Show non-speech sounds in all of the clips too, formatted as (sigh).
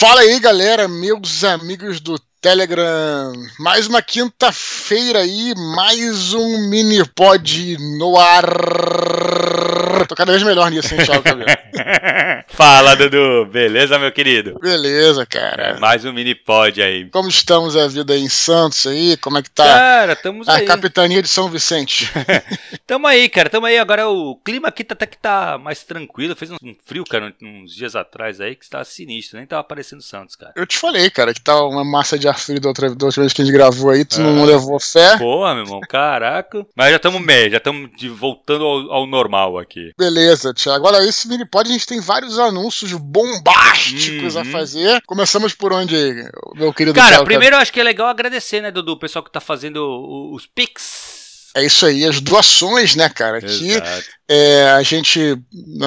Fala aí, galera, meus amigos do Telegram. Mais uma quinta-feira aí, mais um mini pod no ar. Tô cada vez melhor nisso, hein, Thiago Cabelo? (laughs) Fala, Dudu. Beleza, meu querido? Beleza, cara. É, mais um mini pod aí. Como estamos a vida aí em Santos aí? Como é que tá Cara, estamos a aí. capitania de São Vicente? (laughs) Tamo aí, cara. Tamo aí. Agora o clima aqui tá, até que tá mais tranquilo. Fez um frio, cara, uns dias atrás aí, que estava sinistro. Nem tava aparecendo Santos, cara. Eu te falei, cara, que tá uma massa de ar frio da outra, da outra vez que a gente gravou aí, tu não levou fé. Porra, meu irmão. Caraca. Mas já estamos meio, já estamos voltando ao, ao normal aqui. Beleza, Thiago. Agora, esse mini pod a gente tem vários anúncios bombásticos Uhum. a fazer. Começamos por onde, meu querido Cara, Thiago? primeiro eu acho que é legal agradecer, né, Dudu, o pessoal que tá fazendo os Pix. É isso aí, as doações, né, cara? Que Exato. é, a gente,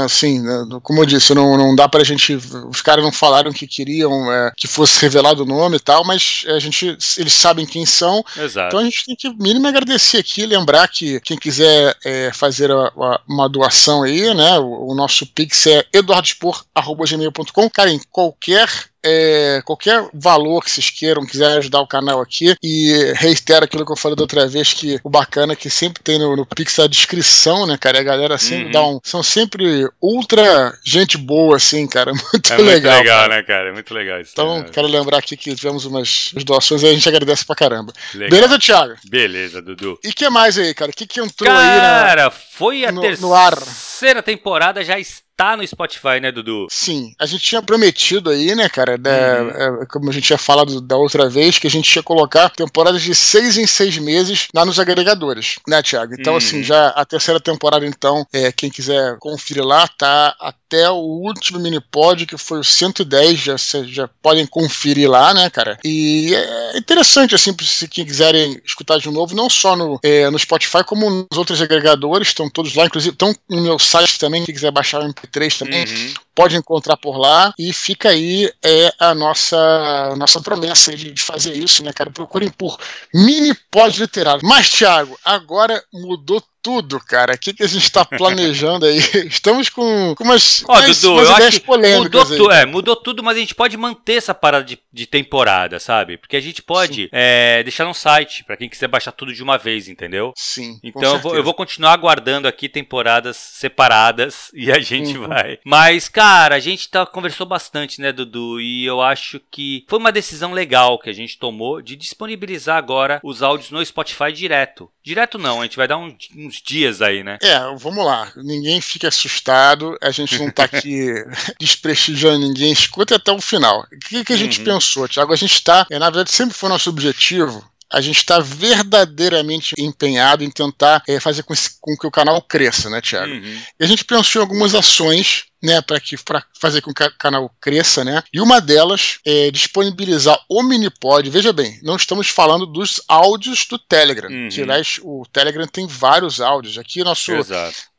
assim, né, como eu disse, não, não dá pra gente. Os caras não falaram que queriam é, que fosse revelado o nome e tal, mas a gente, eles sabem quem são. Exato. Então a gente tem que mínimo agradecer aqui, lembrar que quem quiser é, fazer a- a- uma doação aí, né? O, o nosso Pix é eduardospor.gmail.com. Cara, em qualquer. É, qualquer valor que vocês queiram, quiserem ajudar o canal aqui, e reitero aquilo que eu falei da outra vez, que o bacana é que sempre tem no, no Pix a descrição, né, cara? E a galera sempre Uhum. dá um. São sempre ultra gente boa, assim, cara. (laughs) Muito É muito legal. legal, cara. né, cara? É muito legal isso. Então, né? quero lembrar aqui que tivemos umas doações e a gente agradece pra caramba. Legal. Beleza, Thiago? Beleza, Dudu. E que mais aí, cara? O que, que entrou aí na. Cara, foi a no- terceira no temporada, já está no Spotify, né, Dudu? Sim, a gente tinha prometido aí, né, cara? né, Uhum. é, como a gente tinha falado da outra vez, que a gente ia colocar temporadas de seis em seis meses lá nos agregadores, né, Thiago? Então, Uhum. assim, já a terceira temporada, então, é, quem quiser conferir lá, tá até o último mini pod, que foi o 110, já, já podem conferir lá, né, cara? E é interessante, assim, se quem quiserem escutar de novo, não só no, é, no Spotify, como nos outros agregadores, estão todos lá, inclusive estão no meu site também, quem quiser baixar o MP3 também, Uhum. Pode encontrar por lá e fica aí é a nossa a nossa promessa de de fazer isso, né, cara? Procurem por mini pod literário. Mas Thiago, agora mudou tudo, cara. O que, que a gente tá (laughs) planejando aí? Estamos com, com umas, Ó, umas, Dudu, umas eu ideias acho que polêmicas mudou, aí. tu- é, mudou tudo, mas a gente pode manter essa parada de, de temporada, sabe? Porque a gente pode é, deixar no site, pra quem quiser baixar tudo de uma vez, entendeu? Sim. Então eu vou, eu vou continuar aguardando aqui temporadas separadas (laughs) e a gente Uhum. vai. Mas, cara, a gente tá, conversou bastante, né, Dudu? E eu acho que foi uma decisão legal que a gente tomou de disponibilizar agora os áudios no Spotify direto. Direto não, a gente vai dar um- uns dias aí, né? É, vamos lá. Ninguém fique assustado. A gente não tá aqui (laughs) desprestigiando ninguém. Escuta até o final. O que, que a gente Uhum. pensou, Tiago? A gente tá, é, na verdade, sempre foi nosso objetivo. A gente está verdadeiramente empenhado em tentar é, fazer com, esse- com que o canal cresça, né, Tiago? Uhum. E a gente pensou em algumas ações, né, para que para fazer com que o canal cresça, né? E uma delas é disponibilizar o Minipod. Veja bem, não estamos falando dos áudios do Telegram, Uhum. que aliás o Telegram tem vários áudios. Aqui nosso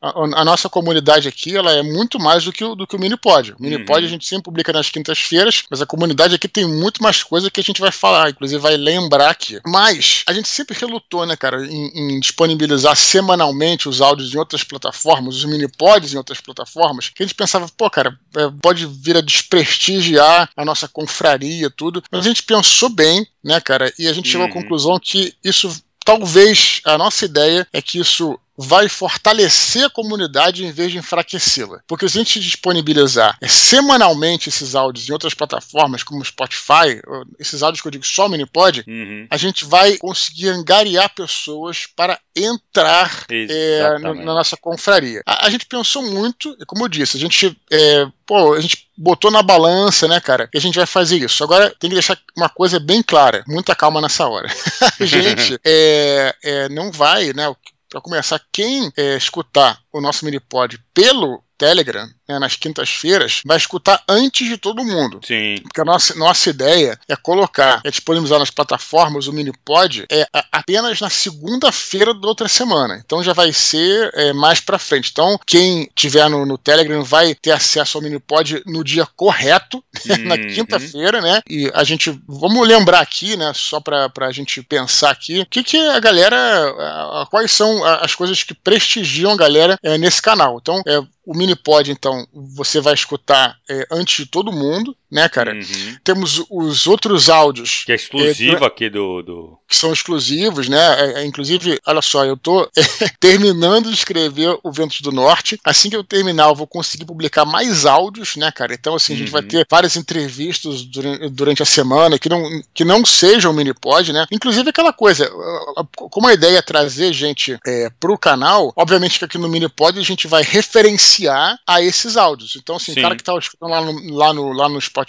a, a nossa comunidade aqui ela é muito mais do que o, do que o Minipod. O Minipod Uhum. a gente sempre publica nas quintas-feiras, mas a comunidade aqui tem muito mais coisa que a gente vai falar, inclusive vai lembrar aqui. Mas a gente sempre relutou, né, cara, em, em disponibilizar semanalmente os áudios em outras plataformas, os Minipods em outras plataformas, que a gente pensava, pô, cara, é, pode vir a desprestigiar a nossa confraria, tudo. Mas a gente pensou bem, né, cara, e a gente chegou à Uhum. conclusão que isso talvez a nossa ideia é que isso vai fortalecer a comunidade em vez de enfraquecê-la. Porque se a gente disponibilizar é, semanalmente esses áudios em outras plataformas, como Spotify, esses áudios que eu digo só o Minipod, Uhum. a gente vai conseguir angariar pessoas para entrar é, na, na nossa confraria. A, a gente pensou muito, e como eu disse, a gente, é, pô, a gente botou na balança, né, cara, que a gente vai fazer isso. Agora tem que deixar uma coisa bem clara, muita calma nessa hora. (laughs) a gente (laughs) é, é, não vai, né, para começar, quem é, escutar o nosso Minipod pelo Telegram, né, nas quintas-feiras, vai escutar antes de todo mundo. Sim. Porque a nossa, nossa ideia é colocar, é disponibilizar nas plataformas o Minipod é, a- apenas na segunda-feira da outra semana. Então já vai ser é, mais pra frente. Então, quem tiver no, no Telegram vai ter acesso ao Minipod no dia correto, (laughs) na Uhum. quinta-feira, né? E a gente, vamos lembrar aqui, né? Só pra, pra gente pensar aqui, o que, que a galera, a- a- quais são as coisas que prestigiam a galera é, nesse canal. Então, é, o Minipod, então, você vai escutar é, antes de todo mundo, né, cara? Uhum. Temos os outros áudios. Que é exclusivo é, aqui do, do. Que são exclusivos, né? É, é, inclusive, olha só, eu tô (laughs) terminando de escrever o Ventos do Norte. Assim que eu terminar, eu vou conseguir publicar mais áudios, né, cara? Então, assim, a gente vai uhum. ter várias entrevistas durante, durante a semana que não, que não sejam mini-pod, né? Inclusive aquela coisa, como a ideia é trazer gente é, pro canal, obviamente que aqui no mini-pod a gente vai referenciar a esses áudios. Então, assim, Sim. o cara que tá escutando lá no, lá, no, lá no Spotify,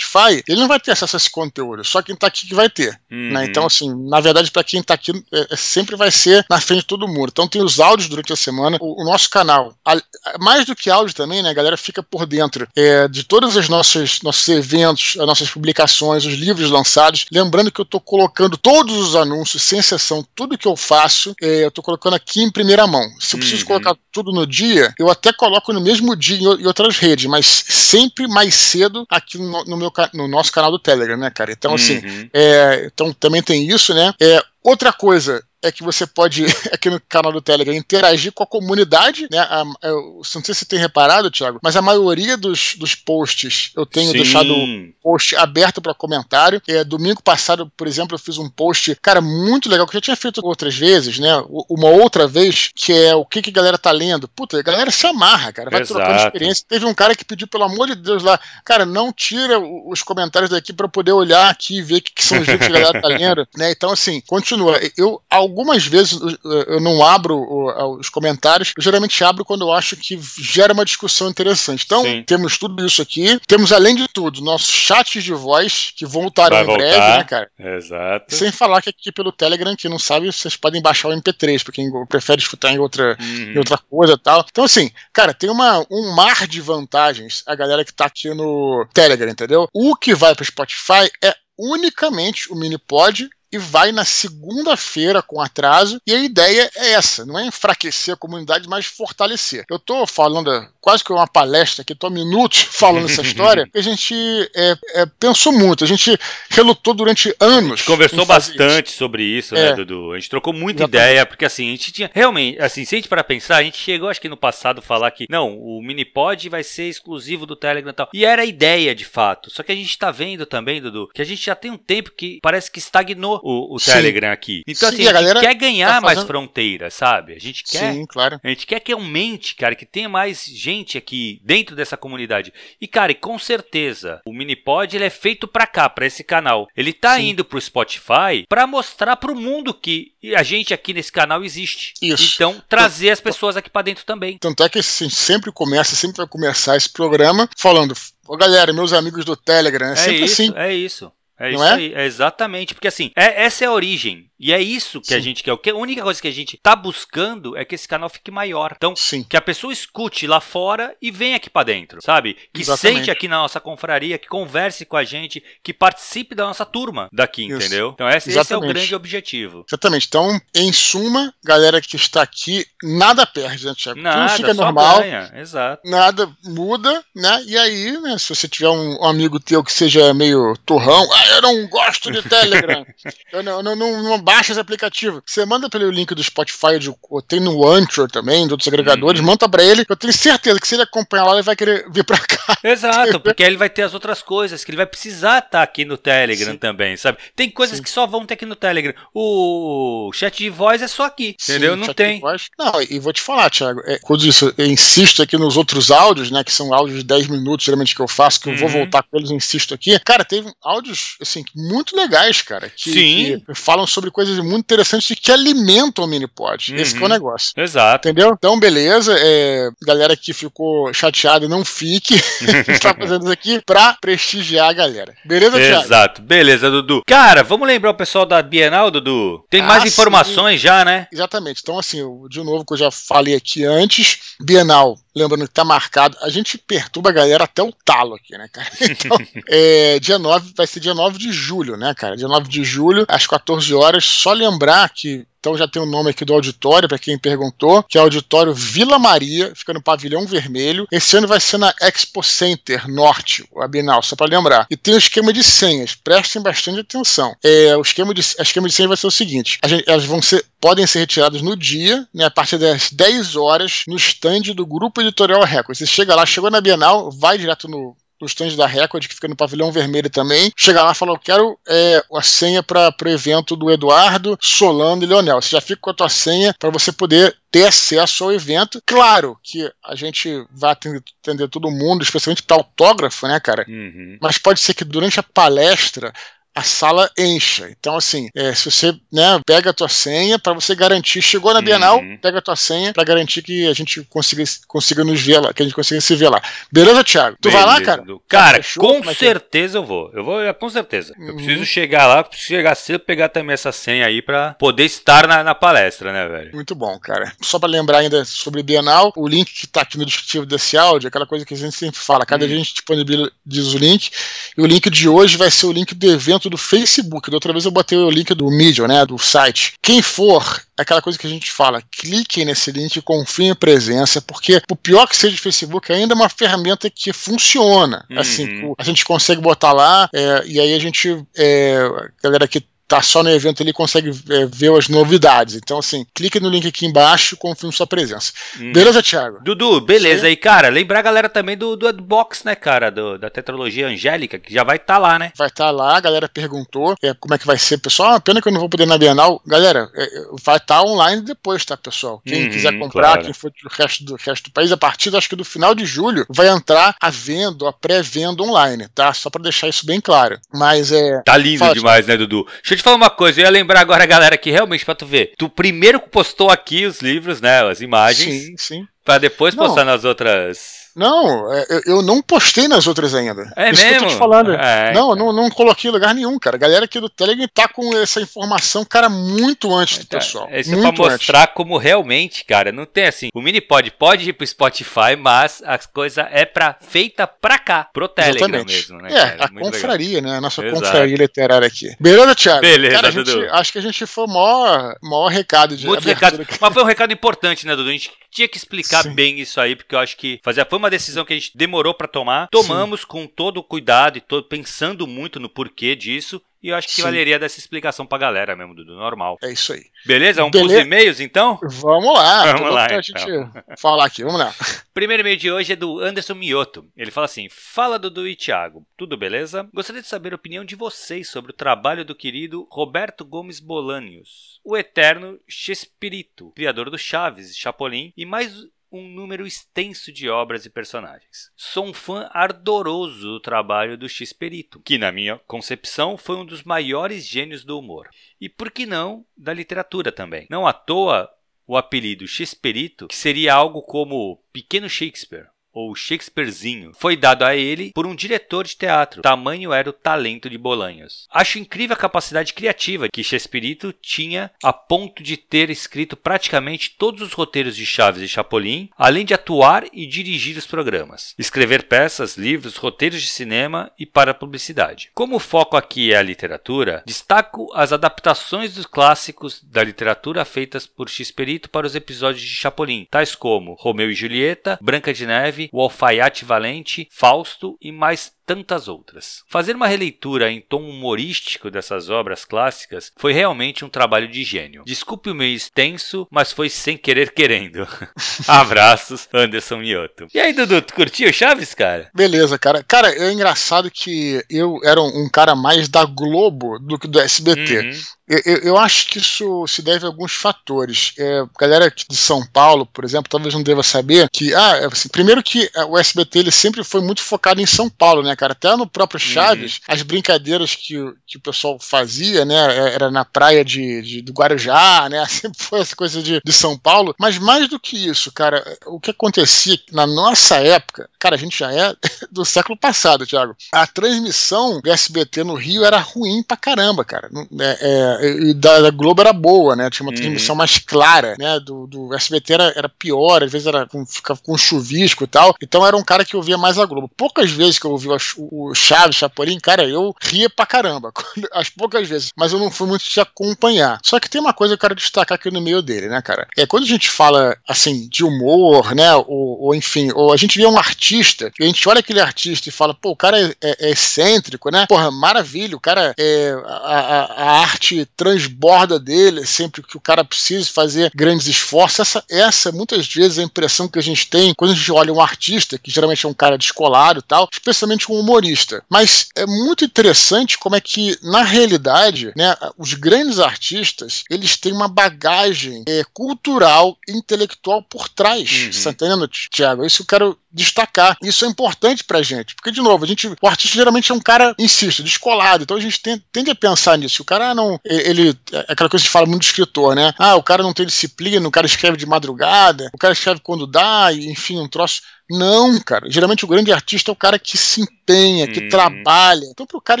ele não vai ter acesso a esse conteúdo, só quem tá aqui que vai ter. Uhum. Né? Então, assim, na verdade, para quem tá aqui, é, é, sempre vai ser na frente de todo mundo. Então, tem os áudios durante a semana. O, o nosso canal, a, mais do que áudio também, né, a galera fica por dentro é, de todos os nossos, nossos eventos, as nossas publicações, os livros lançados. Lembrando que eu tô colocando todos os anúncios, sem exceção, tudo que eu faço, é, eu tô colocando aqui em primeira mão. Se eu preciso uhum. colocar tudo no dia, eu até coloco no mesmo dia em outras redes, mas sempre mais cedo aqui no, no meu, no nosso canal do Telegram, né, cara? Então, assim, uhum. é, então também tem isso, né? É, outra coisa, é que você pode, (laughs) aqui no canal do Telegram, interagir com a comunidade, né? A, eu, não sei se você tem reparado, Thiago, mas a maioria dos, dos posts eu tenho Sim. deixado post aberto para comentário. É, domingo passado, por exemplo, eu fiz um post, cara, muito legal, que eu já tinha feito outras vezes, né? Uma outra vez, que é o que, que a galera tá lendo. Puta, a galera se amarra, cara, vai Exato. trocando experiência. Teve um cara que pediu, pelo amor de Deus, lá, cara, não tira os comentários daqui para poder olhar aqui e ver o que, que são os livros que a galera tá lendo, (laughs) né? Então, assim, continua. Eu, algumas vezes eu não abro os comentários, eu geralmente abro quando eu acho que gera uma discussão interessante. Então, Sim. temos tudo isso aqui. Temos, além de tudo, nossos chats de voz que voltarão em breve, né, cara? Exato. Sem falar que aqui pelo Telegram, que não sabe, vocês podem baixar o MP3, para quem prefere escutar em outra, uhum. em outra coisa e tal. Então, assim, cara, tem uma, um mar de vantagens a galera que tá aqui no Telegram, entendeu? O que vai pro Spotify é unicamente o Minipod e vai na segunda-feira com atraso. E a ideia é essa: não é enfraquecer a comunidade, mas fortalecer. Eu estou falando quase que uma palestra aqui, estou minutos (laughs) falando essa história, que a gente é, é, pensou muito, a gente relutou durante anos. A gente conversou bastante isso. sobre isso, né, é. né, Dudu? A gente trocou muita Exatamente. ideia, porque assim, a gente tinha realmente, assim, se a gente para pensar, a gente chegou, acho que no passado, falar que não, o Minipod vai ser exclusivo do Telegram e tal. E era a ideia de fato. Só que a gente está vendo também, Dudu, que a gente já tem um tempo que parece que estagnou o, o Telegram aqui. Então, Sim, assim, a, a gente quer ganhar tá fazendo... mais fronteiras, sabe? A gente quer. Sim, claro. A gente quer que aumente, cara, que tenha mais gente aqui dentro dessa comunidade. E, cara, e com certeza, o Minipod ele é feito para cá, para esse canal. Ele tá Sim. indo pro Spotify para mostrar pro mundo que a gente aqui nesse canal existe. Isso. Então, trazer as pessoas aqui para dentro também. Tanto é que assim, sempre começa, sempre vai começar esse programa falando, ô galera, meus amigos do Telegram, é, é sempre isso, assim. É isso. É não isso é? aí, é exatamente, porque assim, é, essa é a origem. E é isso que Sim. a gente quer. A única coisa que a gente tá buscando é que esse canal fique maior. Então, Sim. que a pessoa escute lá fora e venha aqui para dentro, sabe? Que Exatamente. sente aqui na nossa confraria, que converse com a gente, que participe da nossa turma daqui, isso. entendeu? Então, esse, esse, é o grande objetivo. Exatamente. Então, em suma, galera que está aqui, nada perde, né, Tiago? Nada, Tudo fica normal. Ganha. Exato. Nada muda, né? E aí, né, se você tiver um, um amigo teu que seja meio turrão, ah, eu não gosto de Telegram. eu não, não, não, não baixa esse aplicativo. Você manda pelo link do Spotify, de, tem no Anchor também, de outros agregadores, uhum. manda pra ele. Eu tenho certeza que se ele acompanhar lá, ele vai querer vir pra cá. Exato, (laughs) porque aí ele vai ter as outras coisas, que ele vai precisar estar tá aqui no Telegram Sim. também, sabe? Tem coisas Sim. que só vão ter aqui no Telegram. O chat de voz é só aqui, Sim, entendeu? Não tem. Não, e vou te falar, Thiago, é, quando isso, eu insisto aqui nos outros áudios, né, que são áudios de 10 minutos, geralmente que eu faço, que eu vou uhum. voltar com eles, insisto aqui. Cara, teve áudios, assim, muito legais, cara, que, que falam sobre coisas muito interessantes e que alimentam o Minipod. Uhum. Esse é o uhum. negócio. Exato. Entendeu? Então, beleza. É, galera que ficou chateada, não fique. a gente tá fazendo isso aqui pra prestigiar a galera. Beleza, Thiago? Exato. Beleza, Dudu. Cara, vamos lembrar o pessoal da Bienal, Dudu? Tem mais ah, informações sim. já, né? Exatamente. Então, assim, de novo, que eu já falei aqui antes, Bienal lembrando que tá marcado. A gente perturba a galera até o talo aqui, né, cara? (laughs) Então, é, dia 9, vai ser dia 9 de julho, né, cara? Dia 9 de julho, às 14 horas. Só lembrar que então já tem o nome aqui do auditório, para quem perguntou, que é o Auditório Vila Maria, fica no Pavilhão Vermelho. Esse ano vai ser na Expo Center Norte, o Abinal, só para lembrar. E tem o esquema de senhas, prestem bastante atenção. É, o esquema de, esquema de senhas vai ser o seguinte: gente, elas vão ser, podem ser retiradas no dia, né, a partir das 10 horas, no stand do Grupo Editorial Record. Você chega lá, chegou na Bienal, vai direto no no stand da Record, que fica no pavilhão vermelho também. Chega lá e fala: Eu quero é, a senha para o evento do Eduardo, Solano e Leonel. Você já fica com a tua senha para você poder ter acesso ao evento. Claro que a gente vai atender, atender todo mundo, especialmente para autógrafo, né, cara? Uhum. Mas pode ser que durante a palestra a sala encha. Então, assim, é, se você né, pega a tua senha para você garantir, chegou na Bienal, uhum. pega a tua senha para garantir que a gente consiga, consiga nos ver lá, que a gente consiga se ver lá. Beleza, Thiago? Tu Beleza. vai lá, cara? Cara, com é é? certeza é? eu vou. Eu vou, com certeza. Uhum. Eu preciso chegar lá, preciso chegar cedo, pegar também essa senha aí para poder estar na, na, palestra, né, velho? Muito bom, cara. Só para lembrar ainda sobre Bienal, o link que tá aqui no descritivo desse áudio, aquela coisa que a gente sempre fala, cada uhum. dia a gente disponibiliza o link, e o link de hoje vai ser o link do evento do Facebook. Da outra vez eu botei o link do Medium, né? Do site. Quem for, é aquela coisa que a gente fala, cliquem nesse link, confiem em presença, porque o pior que seja o Facebook ainda é uma ferramenta que funciona. Assim, uhum. Assim, a gente consegue botar lá, é, e aí a gente, é, a galera que tá só no evento ele consegue é, ver as novidades. Então, assim, clique no link aqui embaixo e confirme sua presença. Hum. Beleza, Thiago? Dudu, beleza. Sim. E, cara, lembrar a galera também do, do box, né, cara? Do, da tetralogia angélica, que já vai estar tá lá, né? Vai estar tá lá, a galera perguntou é, como é que vai ser. Pessoal, ah, pena que eu não vou poder na Bienal. Galera, é, vai estar tá online depois, tá, pessoal? Quem uhum, quiser comprar, claro. quem for do resto, do resto do país, a partir, acho que do final de julho, vai entrar a venda, a pré-venda online, tá? Só para deixar isso bem claro. Mas é. Tá lindo Fala, demais, né, Dudu? Deixa eu te falar uma coisa, eu ia lembrar agora, galera, que realmente, pra tu ver, tu primeiro postou aqui os livros, né, as imagens. Sim, sim. Pra depois postar Não. nas outras não, é, eu não postei nas outras ainda. É Isso mesmo? que eu tô te falando. É, não, não, não coloquei em lugar nenhum, cara. A galera aqui do Telegram tá com essa informação, cara, muito antes do é, tá. pessoal. Isso é pra mostrar antes. como realmente, cara, não tem assim. O Minipod pode ir pro Spotify, mas a coisa é pra, feita pra cá, pro Telegram Exatamente. mesmo, né? É, cara? a muito confraria, legal. né? A nossa Exato. confraria literária aqui. Beleza, Thiago? Beleza, cara, Dudu. Gente, acho que a gente foi o maior, maior recado de Muitos recados, mas foi um recado importante, né, Dudu? A gente tinha que explicar Sim. bem isso aí, porque eu acho que fazia, foi uma decisão que a gente demorou para tomar. Tomamos Sim. com todo o cuidado e todo, pensando muito no porquê disso. E eu acho que Sim. valeria dessa explicação pra galera mesmo, do normal. É isso aí. Beleza? Vamos Beleza. pros e-mails, então? Vamos lá. Vamos lá, pra então. gente falar aqui. Vamos lá. (laughs) Primeiro e-mail de hoje é do Anderson Mioto. Ele fala assim, Fala Dudu e Thiago, tudo beleza? Gostaria de saber a opinião de vocês sobre o trabalho do querido Roberto Gomes Bolanios, o eterno Chespirito, criador do Chaves e Chapolin, e mais um número extenso de obras e personagens. Sou um fã ardoroso do trabalho do X-Perito, que, na minha concepção, foi um dos maiores gênios do humor. E por que não da literatura também? Não à toa o apelido X-Perito, que seria algo como Pequeno Shakespeare ou Shakespearezinho, foi dado a ele por um diretor de teatro. Tamanho era o talento de Bolanhos. Acho incrível a capacidade criativa que Chespirito tinha a ponto de ter escrito praticamente todos os roteiros de Chaves e Chapolin, além de atuar e dirigir os programas, escrever peças, livros, roteiros de cinema e para publicidade. Como o foco aqui é a literatura, destaco as adaptações dos clássicos da literatura feitas por Chespirito para os episódios de Chapolin, tais como Romeu e Julieta, Branca de Neve o Alfaiate Valente, Fausto e mais tantas outras. Fazer uma releitura em tom humorístico dessas obras clássicas foi realmente um trabalho de gênio. Desculpe o meio extenso, mas foi sem querer querendo. (laughs) Abraços, Anderson Mioto. E aí, Dudu, tu curtiu Chaves, cara? Beleza, cara. Cara, é engraçado que eu era um cara mais da Globo do que do SBT. Uhum. Eu, eu, eu, acho que isso se deve a alguns fatores. É, galera de São Paulo, por exemplo, talvez não deva saber que, ah, é assim, primeiro que o SBT ele sempre foi muito focado em São Paulo, né, cara? Até no próprio uhum. Chaves, uhum. as brincadeiras que, que o pessoal fazia, né, era na praia de, de do Guarujá, né? (laughs) Sempre foi essa coisa de, de São Paulo. Mas mais do que isso, cara, o que acontecia na nossa época, cara, a gente já é (laughs) do século passado, Thiago. A transmissão do SBT no Rio era ruim pra caramba, cara. É, é e da, da, Globo era boa, né? Tinha uma uhum. transmissão mais clara, né? Do, do SBT era, era pior, às vezes era com, ficava com chuvisco e tal. Então era um cara que ouvia mais a Globo. Poucas vezes que eu ouvi o Chaves, Chapolin, cara, eu ria pra caramba, (laughs) as poucas vezes, mas eu não fui muito te acompanhar. Só que tem uma coisa que eu quero destacar aqui no meio dele, né, cara? É quando a gente fala, assim, de humor, né, ou, ou enfim, ou a gente vê um artista, e a gente olha aquele artista e fala, pô, o cara é, é, é excêntrico, né? Porra, maravilha, o cara é. A, a, a, arte transborda dele sempre que o cara precisa fazer grandes esforços. Essa, essa, muitas vezes, é a impressão que a gente tem quando a gente olha um artista, que geralmente é um cara descolado e tal, especialmente um humorista. Mas é muito interessante como é que, na realidade, né, os grandes artistas, eles têm uma bagagem é, cultural, intelectual por trás. Uhum. Você tá entendendo, Tiago? Isso eu quero destacar. Isso é importante pra gente, porque, de novo, a gente, o artista geralmente é um cara, insisto, descolado, então a gente tem, tende a pensar nisso. O cara não. Ele. É aquela coisa que a gente fala muito do escritor, né? Ah, o cara não tem disciplina, o cara escreve de madrugada, o cara escreve quando dá, e, enfim, um troço. Não, cara. Geralmente o grande artista é o cara que se empenha, que hum. trabalha. Então, para o cara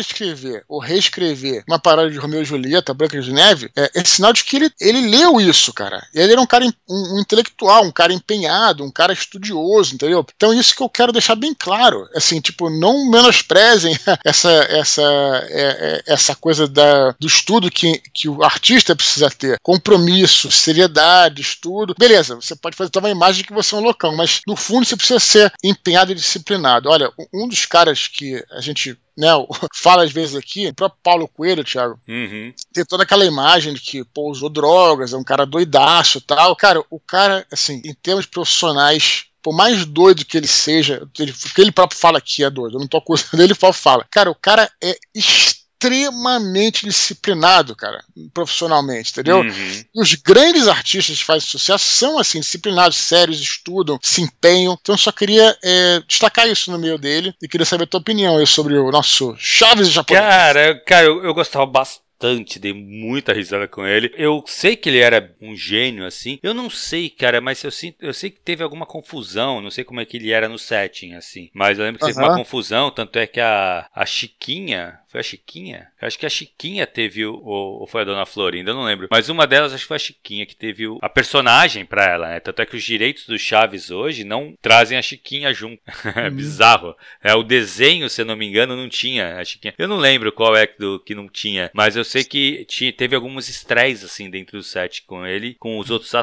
escrever ou reescrever uma paródia de Romeu e Julieta, Branca de Neve, é, é sinal de que ele, ele leu isso, cara. Ele era um cara, um, um, intelectual, um cara empenhado, um cara estudioso, entendeu? Então, isso que eu quero deixar bem claro. Assim, tipo, não menosprezem (laughs) essa, essa, é, é, essa coisa da, do estudo que, que o artista precisa ter. Compromisso, seriedade, estudo. Beleza, você pode fazer uma imagem que você é um loucão, mas no fundo você precisa precisa ser empenhado e disciplinado. Olha, um dos caras que a gente né, (laughs) fala às vezes aqui, o próprio Paulo Coelho, Thiago, uhum. tem toda aquela imagem de que pô, usou drogas, é um cara doidaço e tal. Cara, o cara, assim, em termos profissionais, por mais doido que ele seja, ele, porque ele próprio fala que é doido, eu não tô acusando (laughs) ele, ele fala. Cara, o cara é extremamente disciplinado, cara, profissionalmente, entendeu? Uhum. Os grandes artistas que fazem sucesso são assim, disciplinados, sérios, estudam, se empenham. Então eu só queria é, destacar isso no meio dele e queria saber a tua opinião sobre o nosso Chaves japonês. Cara, cara, eu, eu gostava bastante bastante, dei muita risada com ele. Eu sei que ele era um gênio, assim. Eu não sei, cara, mas eu, sinto, eu sei que teve alguma confusão. Não sei como é que ele era no setting, assim. Mas eu lembro que teve uma confusão, tanto é que a, a Chiquinha. Foi a Chiquinha? Acho que a Chiquinha teve o. Ou foi a Dona Florinda, eu não lembro. Mas uma delas acho que foi a Chiquinha que teve o, a personagem pra ela, né? Tanto é que os direitos do Chaves hoje não trazem a Chiquinha junto. (laughs) é bizarro. É, o desenho, se eu não me engano, não tinha a Chiquinha. Eu não lembro qual é do que não tinha, mas eu sei que tinha, teve alguns estreias assim dentro do set com ele, com os outros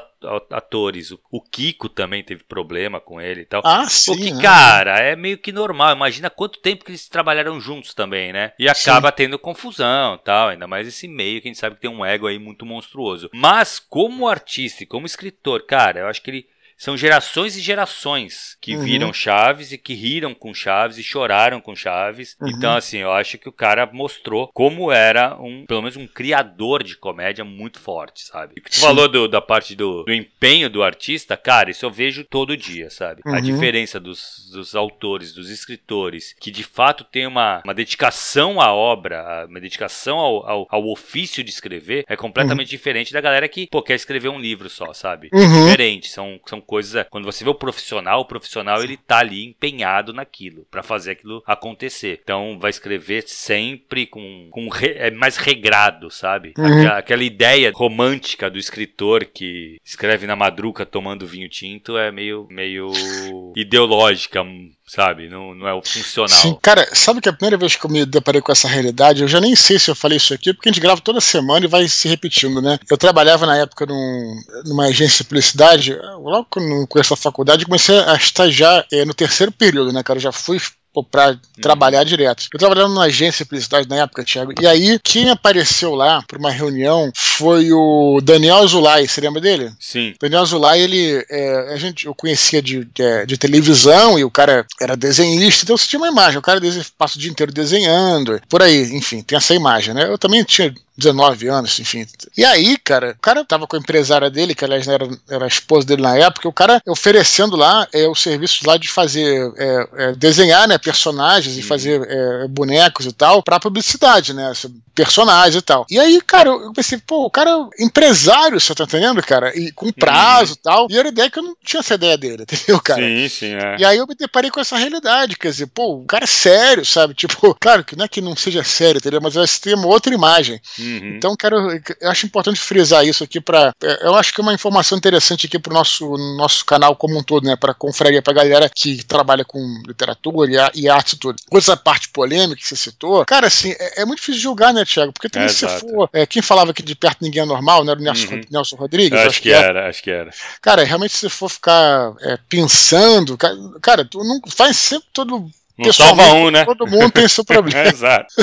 atores. O, o Kiko também teve problema com ele e tal. Ah, sim. O que, né? cara, é meio que normal. Imagina quanto tempo que eles trabalharam juntos também, né? E acaba sim. tendo confusão tal. Ainda mais esse meio que a gente sabe que tem um ego aí muito monstruoso. Mas, como artista e como escritor, cara, eu acho que ele são gerações e gerações que uhum. viram Chaves e que riram com Chaves e choraram com Chaves. Uhum. Então, assim, eu acho que o cara mostrou como era um, pelo menos um criador de comédia muito forte, sabe? E que tu falou do, da parte do, do, empenho do artista, cara, isso eu vejo todo dia, sabe? Uhum. A diferença dos, dos autores, dos escritores, que de fato tem uma, uma dedicação à obra, uma dedicação ao, ao, ao ofício de escrever, é completamente uhum. diferente da galera que, pô, quer escrever um livro só, sabe? Uhum. diferente, são, são coisas. Quando você vê o profissional, o profissional ele tá ali empenhado naquilo para fazer aquilo acontecer. Então vai escrever sempre com, com re, é mais regrado, sabe? Uhum. Aquela, aquela, ideia romântica do escritor que escreve na madruga tomando vinho tinto é meio meio (laughs) ideológica, sabe? Não, não é o funcional. Sim, cara, sabe que a primeira vez que eu me deparei com essa realidade, eu já nem sei se eu falei isso aqui, porque a gente grava toda semana e vai se repetindo, né? Eu trabalhava na época num, numa agência de publicidade, logo quando eu conheço a faculdade, comecei a estagiar é, no terceiro período, né, cara? Eu já fui para uhum. trabalhar direto. Eu trabalhava numa agência de publicidade na época, Thiago, e aí quem apareceu lá para uma reunião foi o Daniel Azulay, você lembra dele? Sim. Daniel Azulay, ele, é, a gente, eu conhecia de, de, de, televisão e o cara era desenhista, então você tinha uma imagem, o cara passa o dia inteiro desenhando, por aí, enfim, tem essa imagem, né? Eu também tinha 19 anos, enfim. E aí, cara, o cara tava com a empresária dele, que aliás era, era a esposa dele na época, o cara oferecendo lá é, o serviço lá de fazer, é, é, desenhar, né, personagens e uhum. fazer é, bonecos e tal, pra publicidade, né, personagens e tal. E aí, cara, eu pensei, pô, o cara é empresário, você tá entendendo, cara? E com prazo e tal. E era ideia que eu não tinha essa ideia dele, (laughs) entendeu, cara? Sim, sim, é. E aí eu me deparei com essa realidade, quer dizer, pô, o cara é sério, sabe? Tipo, (laughs) claro que não é que não seja sério, entendeu? Mas vai ter uma outra imagem. Uhum. Então, quero, eu acho importante frisar isso aqui para, é, eu acho que é uma informação interessante aqui para o nosso, nosso canal como um todo, né, para confraria, para galera que trabalha com literatura e, e arte e tudo. Coisa parte polêmica que você citou, cara, assim, é, é muito difícil julgar, né, Thiago? Porque também é, se for, é, quem falava aqui de perto ninguém é normal, né, era o Nelson, uhum. Nelson Rodrigues? Acho, acho, que, era, acho que era. Cara, realmente se for ficar é, pensando, cara, cara, tu não faz sempre todo não salva um, né? Todo mundo tem seu (laughs) problema. Exato.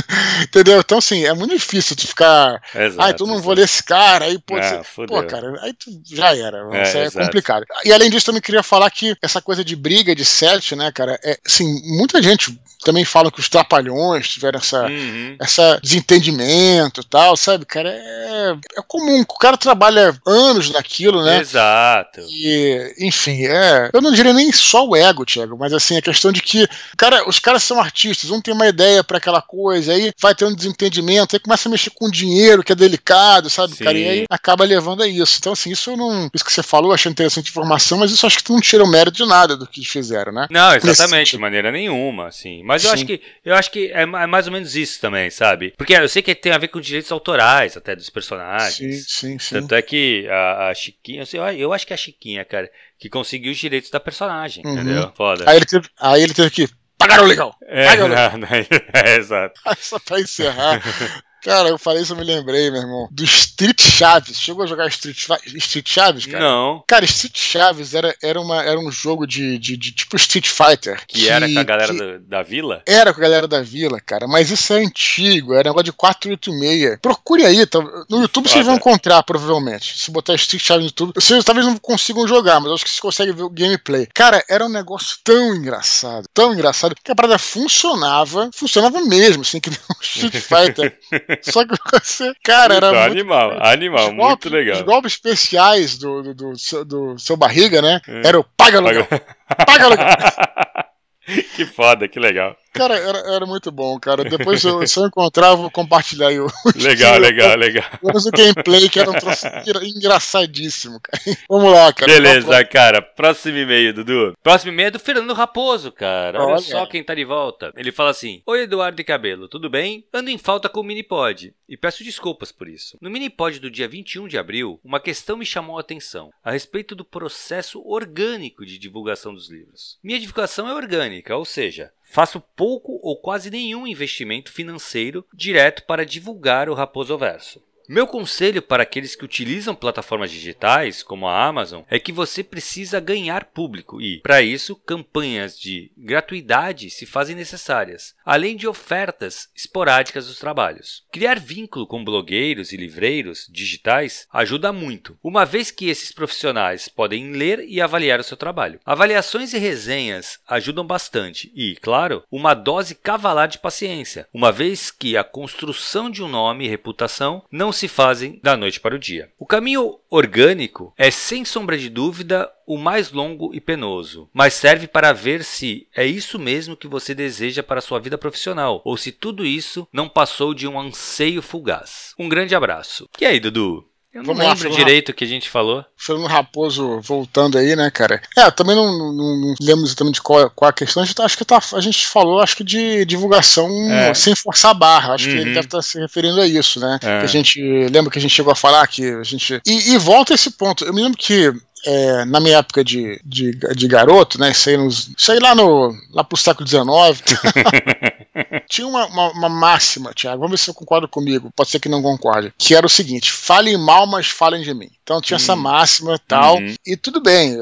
Entendeu? Então, assim, é muito difícil tu ficar. Exato, ah, tu não vou ler esse cara, aí pô, ah, você... pô, cara, aí tu já era. É, isso é exato. complicado. E além disso, também queria falar que essa coisa de briga, de set, né, cara, é assim, muita gente também fala que os trapalhões tiveram essa, uhum. essa desentendimento e tal, sabe, cara? É, é comum. O cara trabalha anos naquilo, né? Exato. E, enfim, é. Eu não diria nem só o ego, Thiago, mas assim, a questão de que cara, os caras são artistas, um tem uma ideia para aquela coisa, aí vai ter um desentendimento, aí começa a mexer com dinheiro, que é delicado, sabe, Sim. cara? E aí acaba levando a isso. Então, assim, isso não. Isso que você falou, eu achei interessante a informação, mas isso acho que não tira o mérito de nada do que fizeram, né? Não, exatamente, de maneira nenhuma, assim. Mas eu acho que eu acho que é, é, mais ou menos isso também, sabe? Porque eu sei que tem a ver com direitos autorais até dos personagens. Sim, sim, sim. Tanto é que a, a Chiquinha, eu, eu acho que é a Chiquinha, cara, que conseguiu os direitos da personagem, uhum. entendeu? Foda. Aí ele teve, aí ele teve que pagaram legal. É, pagaram (laughs) legal. Não, não, é, exato. (laughs) Só pra encerrar, Cara, eu falei isso, eu me lembrei, meu irmão. Do Street Chaves. Chegou a jogar Street, Street Chaves, cara? Não. Cara, Street Chaves era, era, uma, era um jogo de, de, de tipo Street Fighter. Que, que era com a galera da, da, vila? Era com a galera da vila, cara. Mas isso é antigo, era negócio de 486. Procure aí, tá? no YouTube Foda. vocês vão encontrar, provavelmente. Se botar Street Chaves no YouTube. Vocês talvez não consigam jogar, mas acho que vocês conseguem ver o gameplay. Cara, era um negócio tão engraçado, tão engraçado, que a parada funcionava, funcionava mesmo, assim, que não Street (laughs) Fighter. (laughs) Só que você. Cara, era. Muito, animal, animal, golpes, muito legal. Os golpes especiais do, do, do, do, do seu barriga, né? É. Era o paga aluguel. Paga aluguel. (laughs) que foda, que legal. Cara, era, era muito bom, cara. Depois, eu, se eu encontrar, vou compartilhar aí o. (laughs) Legal, legal, legal. Vamos o gameplay, que era um troço engraçadíssimo, cara. Vamos lá, cara. Beleza, cara. Próximo e-mail, Dudu. Próximo e-mail é do Fernando Raposo, cara. Olha, Olha só quem tá de volta. Ele fala assim: Oi, Eduardo de Cabelo, tudo bem? Ando em falta com o Minipod e peço desculpas por isso. No Minipod do dia 21 de abril, uma questão me chamou a atenção a respeito do processo orgânico de divulgação dos livros. Minha divulgação é orgânica, ou seja, Faço pouco ou quase nenhum investimento financeiro direto para divulgar o Raposo Verso. Meu conselho para aqueles que utilizam plataformas digitais, como a Amazon, é que você precisa ganhar público e, para isso, campanhas de gratuidade se fazem necessárias, além de ofertas esporádicas dos trabalhos. Criar vínculo com blogueiros e livreiros digitais ajuda muito, uma vez que esses profissionais podem ler e avaliar o seu trabalho. Avaliações e resenhas ajudam bastante e, claro, uma dose cavalar de paciência, uma vez que a construção de um nome e reputação não se fazem da noite para o dia. O caminho orgânico é, sem sombra de dúvida, o mais longo e penoso, mas serve para ver se é isso mesmo que você deseja para sua vida profissional ou se tudo isso não passou de um anseio fugaz. Um grande abraço. E aí, Dudu? Eu não Vamos lembro lá, direito o que a gente falou. Fernando Raposo voltando aí, né, cara? É, também não, não, não lembro exatamente qual, qual a questão. A gente, tá, acho que tá, a gente falou, acho que de divulgação é. sem forçar a barra. Acho uhum. que ele uhum. deve estar tá se referindo a isso, né? É. Que a gente lembra que a gente chegou a falar que a gente. E, e volta a esse ponto. Eu me lembro que é, na minha época de, de, de garoto, né? Isso aí, nos, lá, no, lá pro século XIX. (laughs) tinha uma, uma, uma, máxima, Tiago, vamos ver se você concorda comigo, pode ser que não concorde, que era o seguinte: falem mal, mas falem de mim. Então tinha hum. essa máxima e tal, uhum. e tudo bem,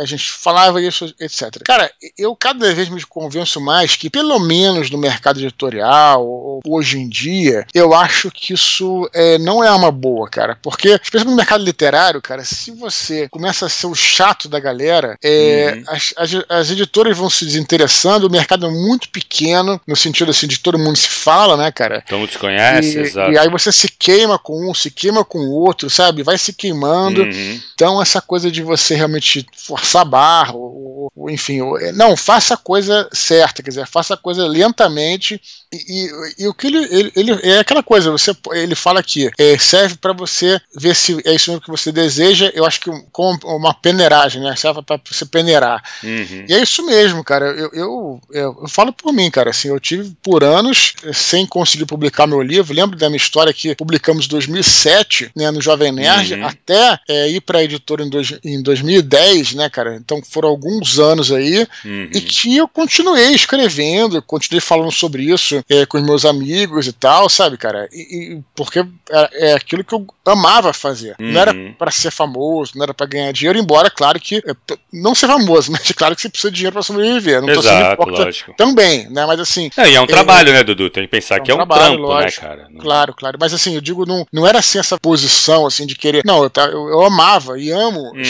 a gente falava isso, etc. Cara, eu cada vez me convenço mais que, pelo menos no mercado editorial, hoje em dia, eu acho que isso é, não é uma boa, cara, porque, especialmente no mercado literário, cara, se você começa a ser o chato da galera, é, uhum. as, as, as editoras vão se desinteressando, o mercado é muito pequeno, no sentido assim, de todo mundo se fala, né, cara? Todo mundo se conhece, e, exato. E aí você se queima com um, se queima com o outro, sabe? Vai se queimando. Uhum. Então, essa coisa de você realmente forçar a barra, ou, enfim, não, faça a coisa certa, quer dizer, faça a coisa lentamente e, e, e o que ele, ele, ele, é aquela coisa, você, ele fala aqui, é, serve para você ver se é isso mesmo que você deseja, eu acho que com uma peneiragem, né? Serve para você peneirar. Uhum. E é isso mesmo, cara. Eu, eu, eu, eu, falo por mim, cara. Assim, eu tive por anos sem conseguir publicar meu livro. Lembro da minha história que publicamos em 2007, né, no Jovem Nerd, uhum. até é, ir para a editora em, dois, em 2010, né, cara? Então foram alguns anos aí uhum. e que eu continuei escrevendo, continuei falando sobre isso é, com os meus amigos e tal, sabe, cara? E, e porque é, é, aquilo que eu amava fazer. Não era uhum. para ser famoso, não era para ganhar dinheiro, embora, claro que é, não ser famoso, (laughs) mas claro que você precisa de dinheiro para sobreviver. Não Exato, tô lógico. também, né? Mas assim. É, e é um trabalho, né, Dudu? Tem que pensar é um que é um trabalho, trampo, né, lógico. né, cara? Claro, claro. Mas assim, eu digo, não, não era assim essa posição assim de querer. Não, eu, eu, eu amava e amo uhum.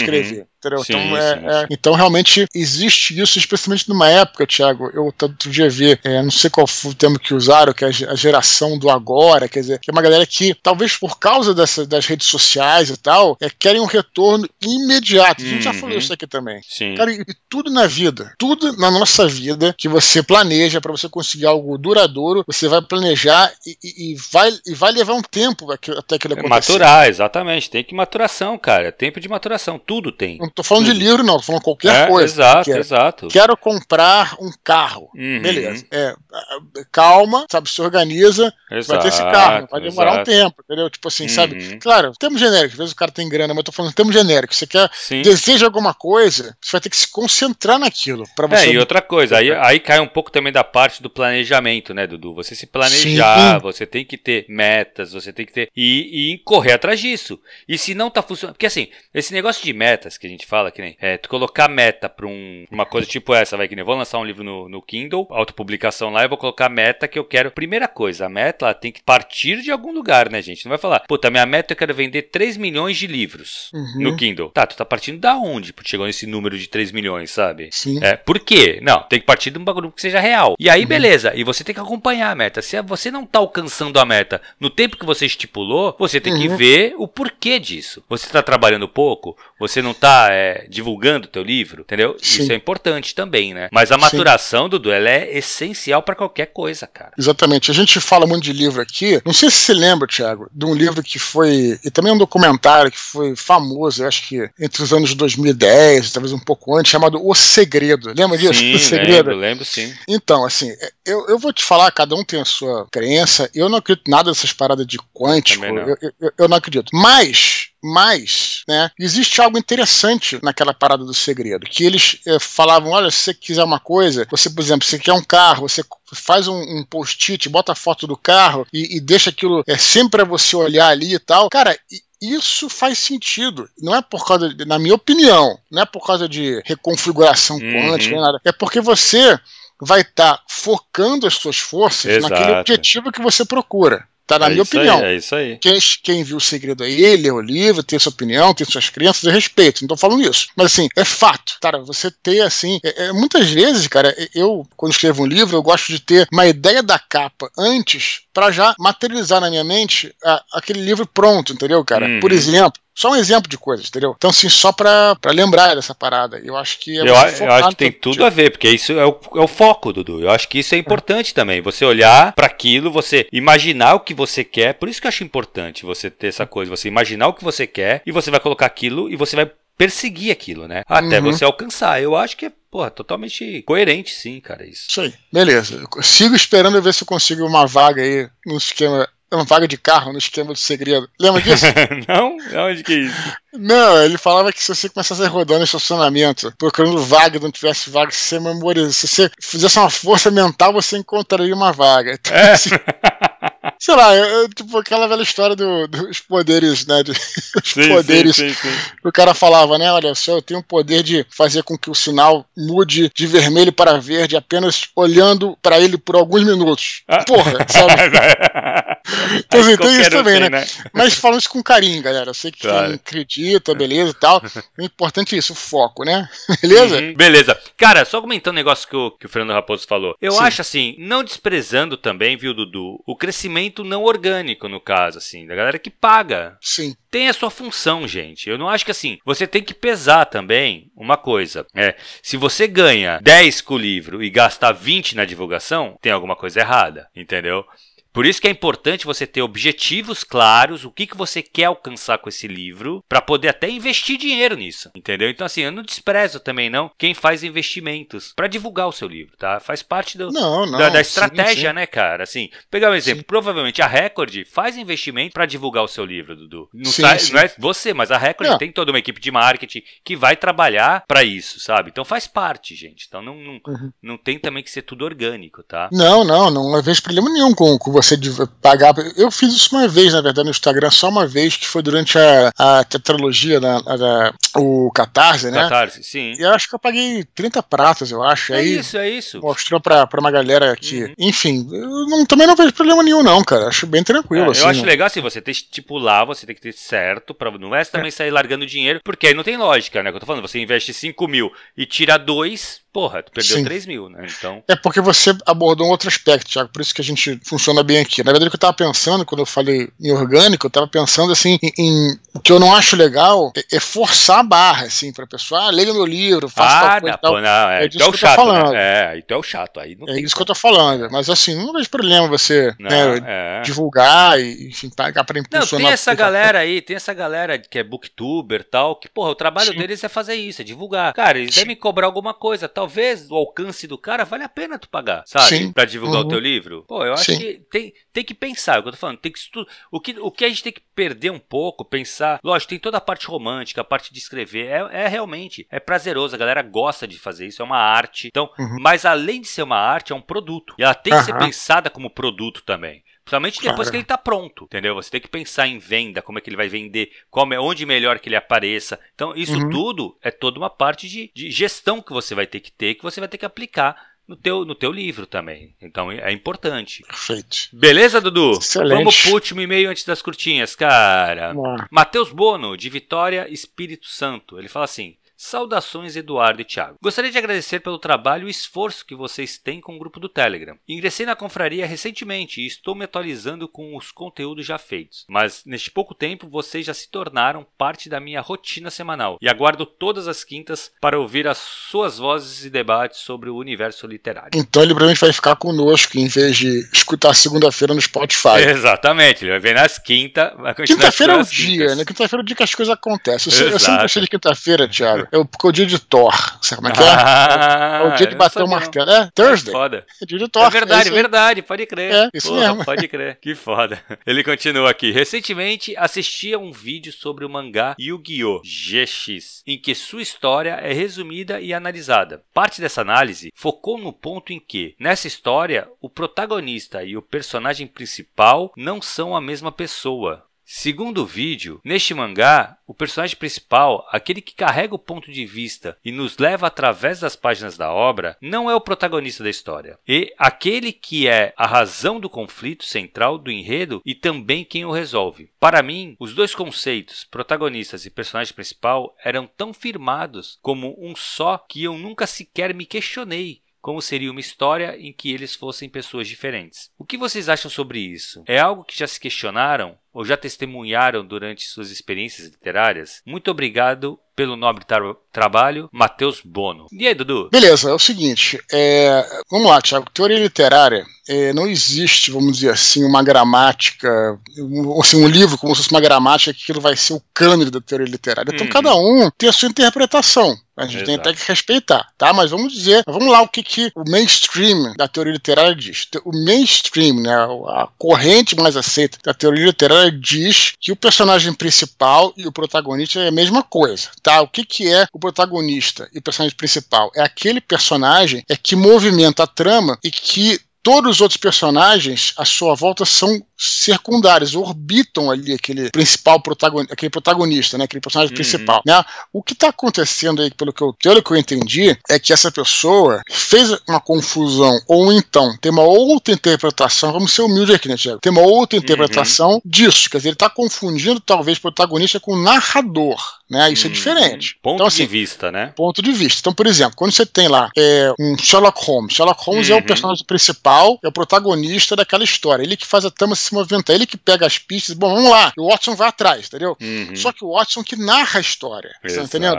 Entendeu? Sim, então, é, sim, é, então, realmente, existe isso, especialmente numa época, Thiago. Eu outro dia vi, é, não sei qual foi o termo que usaram, que é a geração do agora, quer dizer, que é uma galera que, talvez por causa dessa, das redes sociais e tal, é, querem um retorno imediato. A gente uhum. já falou uhum. isso aqui também. Sim. Cara, e, e tudo na vida, tudo na nossa vida que você planeja para você conseguir algo duradouro, você vai planejar e, e, e, vai, e vai levar um tempo até aquilo é acontecer. Maturar, exatamente. Tem que maturação, cara. Tempo de maturação. Tudo tem. Não tô falando de livro, não, tô falando qualquer é, coisa. Exato, quero, exato. Quero comprar um carro. Uhum. Beleza. É, calma, sabe, se organiza, exato, vai ter esse carro, vai demorar exato. um tempo, entendeu? Tipo assim, uhum. sabe? Claro, termo genérico, às vezes o cara tem grana, mas eu tô falando termo genérico. Você quer, Sim. deseja alguma coisa, você vai ter que se concentrar naquilo. Pra você... É, e outra coisa, aí, aí cai um pouco também da parte do planejamento, né, Dudu? Você se planejar, Sim. você tem que ter metas, você tem que ter. E, e correr atrás disso. E se não tá funcionando. Porque assim, esse negócio de metas que a gente fala, que nem é, tu colocar meta pra um, uma coisa tipo essa, vai que nem vou lançar um livro no, no Kindle, autopublicação lá, eu vou colocar meta que eu quero. Primeira coisa, a meta ela tem que partir de algum lugar, né, gente? Não vai falar, puta, minha meta eu quero vender 3 milhões de livros uhum. no Kindle. Tá, tu tá partindo da onde? Porque chegou nesse número de 3 milhões, sabe? Sim. É, por quê? Não, tem que partir de um bagulho que seja real. E aí, uhum. beleza, e você tem que acompanhar a meta. Se você não tá alcançando a meta no tempo que você estipulou, você tem uhum. que ver o porquê disso. Você tá trabalhando pouco? Você não tá é, divulgando o teu livro, entendeu? Sim. Isso é importante também, né? Mas a maturação, Sim. Dudu, ela é essencial para qualquer coisa, cara. Exatamente. A gente fala muito de livro aqui. Não sei se você lembra, Thiago, de um livro que foi. E também um documentário que foi famoso, eu acho que entre os anos 2010, talvez um pouco antes, chamado O Segredo. Lembra disso? Sim, o Segredo? Lembro, lembro sim. Então, assim, eu, eu vou te falar, cada um tem a sua crença. Eu não acredito nada dessas paradas de quântico. Eu, eu, eu não acredito. Mas mas, né, existe algo interessante naquela parada do segredo, que eles é, falavam, olha, se você quiser uma coisa, você, por exemplo, você quer um carro, você faz um, um post-it, bota a foto do carro e, e deixa aquilo é, sempre para você olhar ali e tal. Cara, isso faz sentido. Não é por causa, de, na minha opinião, não é por causa de reconfiguração uhum. quântica, nada. É porque você vai estar tá focando as suas forças Exato. naquele objetivo que você procura. Tá na é minha opinião. Aí, é isso aí. Quem, quem viu o segredo aí, ele lê o livro, tem sua opinião, tem suas crenças, eu respeito. Não tô falando isso. Mas assim, é fato. Cara, você ter assim. É, é, muitas vezes, cara, eu, quando escrevo um livro, eu gosto de ter uma ideia da capa antes para já materializar na minha mente a, aquele livro pronto, entendeu, cara? Uhum. Por exemplo, só um exemplo de coisas, entendeu? Então, assim, só pra, pra lembrar dessa parada. Eu acho que é eu, eu acho que tem tudo tipo. a ver, porque isso é o, é o foco, Dudu. Eu acho que isso é importante é. também. Você olhar para aquilo, você imaginar o que você quer. Por isso que eu acho importante você ter essa coisa. Você imaginar o que você quer e você vai colocar aquilo e você vai perseguir aquilo, né? Até uhum. você alcançar. Eu acho que é Porra, totalmente coerente, sim, cara, isso. Isso aí, beleza. Eu sigo esperando ver se eu consigo uma vaga aí no esquema uma vaga de carro no esquema do segredo. Lembra disso? (laughs) não? Onde que é isso? Não, ele falava que se você começasse no estacionamento, procurando vaga, não tivesse vaga, se você memorizasse, se você fizesse uma força mental, você encontraria uma vaga. Então, é. assim, (laughs) sei lá, eu, tipo aquela velha história do, dos poderes, né? De, (laughs) os sim, poderes. Sim, sim, o cara falava, né? Olha só, eu tenho o poder de fazer com que o sinal mude de vermelho para verde apenas olhando para ele por alguns minutos. Ah. Porra, sabe? (laughs) então, assim, tem isso também, né? né? Mas falam isso com carinho, galera. Eu sei que claro. quem acredita, beleza e tal. O (laughs) importante é isso, o foco, né? Beleza? Uhum, beleza. Cara, só comentando um negócio que o, que o Fernando Raposo falou. Eu acho assim, não desprezando também, viu, Dudu, o crescimento não orgânico, no caso, assim, da galera que paga. Sim. Tem a sua função, gente. Eu não acho que assim, você tem que pesar também uma coisa. É, se você ganha 10 com o livro e gasta 20 na divulgação, tem alguma coisa errada, entendeu? Por isso que é importante você ter objetivos claros, o que, que você quer alcançar com esse livro, para poder até investir dinheiro nisso, entendeu? Então, assim, eu não desprezo também não quem faz investimentos para divulgar o seu livro, tá? Faz parte do, não, não, da, da, estratégia, sim, sim. né, cara? Assim, pegar um exemplo, sim. provavelmente a Record faz investimento para divulgar o seu livro, Dudu. Não, sai, não é você, mas a Record não. tem toda uma equipe de marketing que vai trabalhar para isso, sabe? Então faz parte, gente. Então não, não, uhum. não tem também que ser tudo orgânico, tá? Não, não, não vejo problema nenhum com, com você pagar. Eu fiz isso uma vez, na verdade, no Instagram, só uma vez, que foi durante a, a tetralogia, da, o Catarse, né? Catarse, sim. E eu acho que eu paguei 30 pratas, eu acho. É Aí isso, é isso. Mostrou pra, pra uma galera que. Uhum. Enfim, eu não, também não vejo problema nenhum, não, cara. Acho bem tranquilo. É, assim, eu acho legal assim, você ter estipular, você tem que ter certo, pra, não é também é. sair largando dinheiro, porque aí não tem lógica, né? Que eu tô falando, você investe 5 mil e tira 2 Porra, tu perdeu Sim. 3 mil, né? Então... É porque você abordou um outro aspecto, Thiago, por isso que a gente funciona bem aqui. Na verdade, o que eu tava pensando, quando eu falei em orgânico, eu tava pensando assim, em, em o que eu não acho legal é, é forçar a barra, assim, pra pessoa, ah, leia meu livro, faça ah, tal coisa não, Pô, não, é, é disso então que eu tô falando. Né? É, então é o chato, aí É isso que eu tô falando, mas assim, não vejo problema você não, né, é. divulgar e, enfim, pagar pra impulsionar. Não, tem essa galera aí, tem essa galera que é booktuber e tal, que, porra, o trabalho Sim. deles é fazer isso, é divulgar. Cara, eles Sim. devem cobrar alguma coisa, tal talvez o alcance do cara vale a pena tu pagar, sabe? Sim. Pra divulgar uhum. o teu livro. Pô, eu acho Sim. que tem, tem que pensar, é o que eu tô falando, tem que o que O que a gente tem que perder um pouco, pensar. Lógico, tem toda a parte romântica, a parte de escrever. É, é realmente, é prazeroso, a galera gosta de fazer isso, é uma arte. Então, uhum. mas além de ser uma arte, é um produto. E ela tem que uhum. ser pensada como produto também. Principalmente depois Cara. que ele está pronto, entendeu? Você tem que pensar em venda, como é que ele vai vender, como é, onde melhor que ele apareça. Então, isso uhum. tudo é toda uma parte de, de gestão que você vai ter que ter, que você vai ter que aplicar no teu, no teu livro também. Então é importante. Perfeito. Beleza, Dudu? Excelente. Vamos pro último e-mail antes das curtinhas, cara. Matheus Bono, de Vitória, Espírito Santo. Ele fala assim: Saudações Eduardo e Thiago. Gostaria de agradecer pelo trabalho e esforço que vocês têm com o grupo do Telegram. Ingressei na confraria recentemente e estou me atualizando com os conteúdos já feitos, mas neste pouco tempo vocês já se tornaram parte da minha rotina semanal e aguardo todas as quintas para ouvir as suas vozes e debates sobre o universo literário. Então ele provavelmente vai ficar conosco em vez de escutar segunda-feira no Spotify. (laughs) Exatamente, ele vai ver nas quintas. Quinta-feira é o dia, né? Quinta-feira é o dia que as coisas acontecem. Eu, eu sempre gostei de quinta-feira, Thiago. É o, porque é o dia de Thor. Sabe como é que é? Ah, é o dia de bater o martelo. É Thursday. É foda. É dia de Thor. É verdade, é verdade. Pode crer. É, isso Porra, mesmo. Pode crer. Que foda. Ele continua aqui. Recentemente assisti a um vídeo sobre o mangá Yu-Gi-Oh! GX, em que sua história é resumida e analisada. Parte dessa análise focou no ponto em que, nessa história, o protagonista e o personagem principal não são a mesma pessoa. Segundo o vídeo, neste mangá, o personagem principal, aquele que carrega o ponto de vista e nos leva através das páginas da obra, não é o protagonista da história. E aquele que é a razão do conflito central do enredo e também quem o resolve. Para mim, os dois conceitos, protagonistas e personagem principal, eram tão firmados como um só que eu nunca sequer me questionei como seria uma história em que eles fossem pessoas diferentes. O que vocês acham sobre isso? É algo que já se questionaram ou já testemunharam durante suas experiências literárias? Muito obrigado pelo nobre tra trabalho, Matheus Bono. E aí, Dudu? Beleza, é o seguinte, é, vamos lá, Tiago. Teoria literária, é, não existe, vamos dizer assim, uma gramática, um, assim, um livro como se fosse uma gramática que aquilo vai ser o cânone da teoria literária. Então, uhum. cada um tem a sua interpretação. A gente Exato. tem até que respeitar, tá? Mas vamos dizer, vamos lá o que, que o mainstream da teoria literária diz. O mainstream, né, a corrente mais aceita da teoria literária diz que o personagem principal e o protagonista é a mesma coisa, tá? O que, que é o protagonista e o personagem principal? É aquele personagem é que movimenta a trama e que todos os outros personagens à sua volta são secundários, orbitam ali aquele principal protagonista, aquele protagonista, né, aquele personagem uhum. principal. Né? O que está acontecendo aí, pelo que, eu, pelo que eu entendi, é que essa pessoa fez uma confusão, ou então tem uma outra interpretação, vamos ser humildes aqui, né, Tiago? Tem uma outra uhum. interpretação uhum. disso, quer dizer, ele está confundindo talvez protagonista com narrador. Né? Isso é hum, é diferente. Ponto então, assim, de vista, né? Ponto de vista. Então, por exemplo, quando você tem lá é, um Sherlock Holmes, Sherlock Holmes uhum. é o uhum. personagem principal, é o protagonista daquela história. Ele que faz a trama se movimentar, ele que pega as pistas. Bom, vamos lá. O Watson vai atrás, entendeu? Uhum. Só que o Watson que narra a história. Você tá entendendo?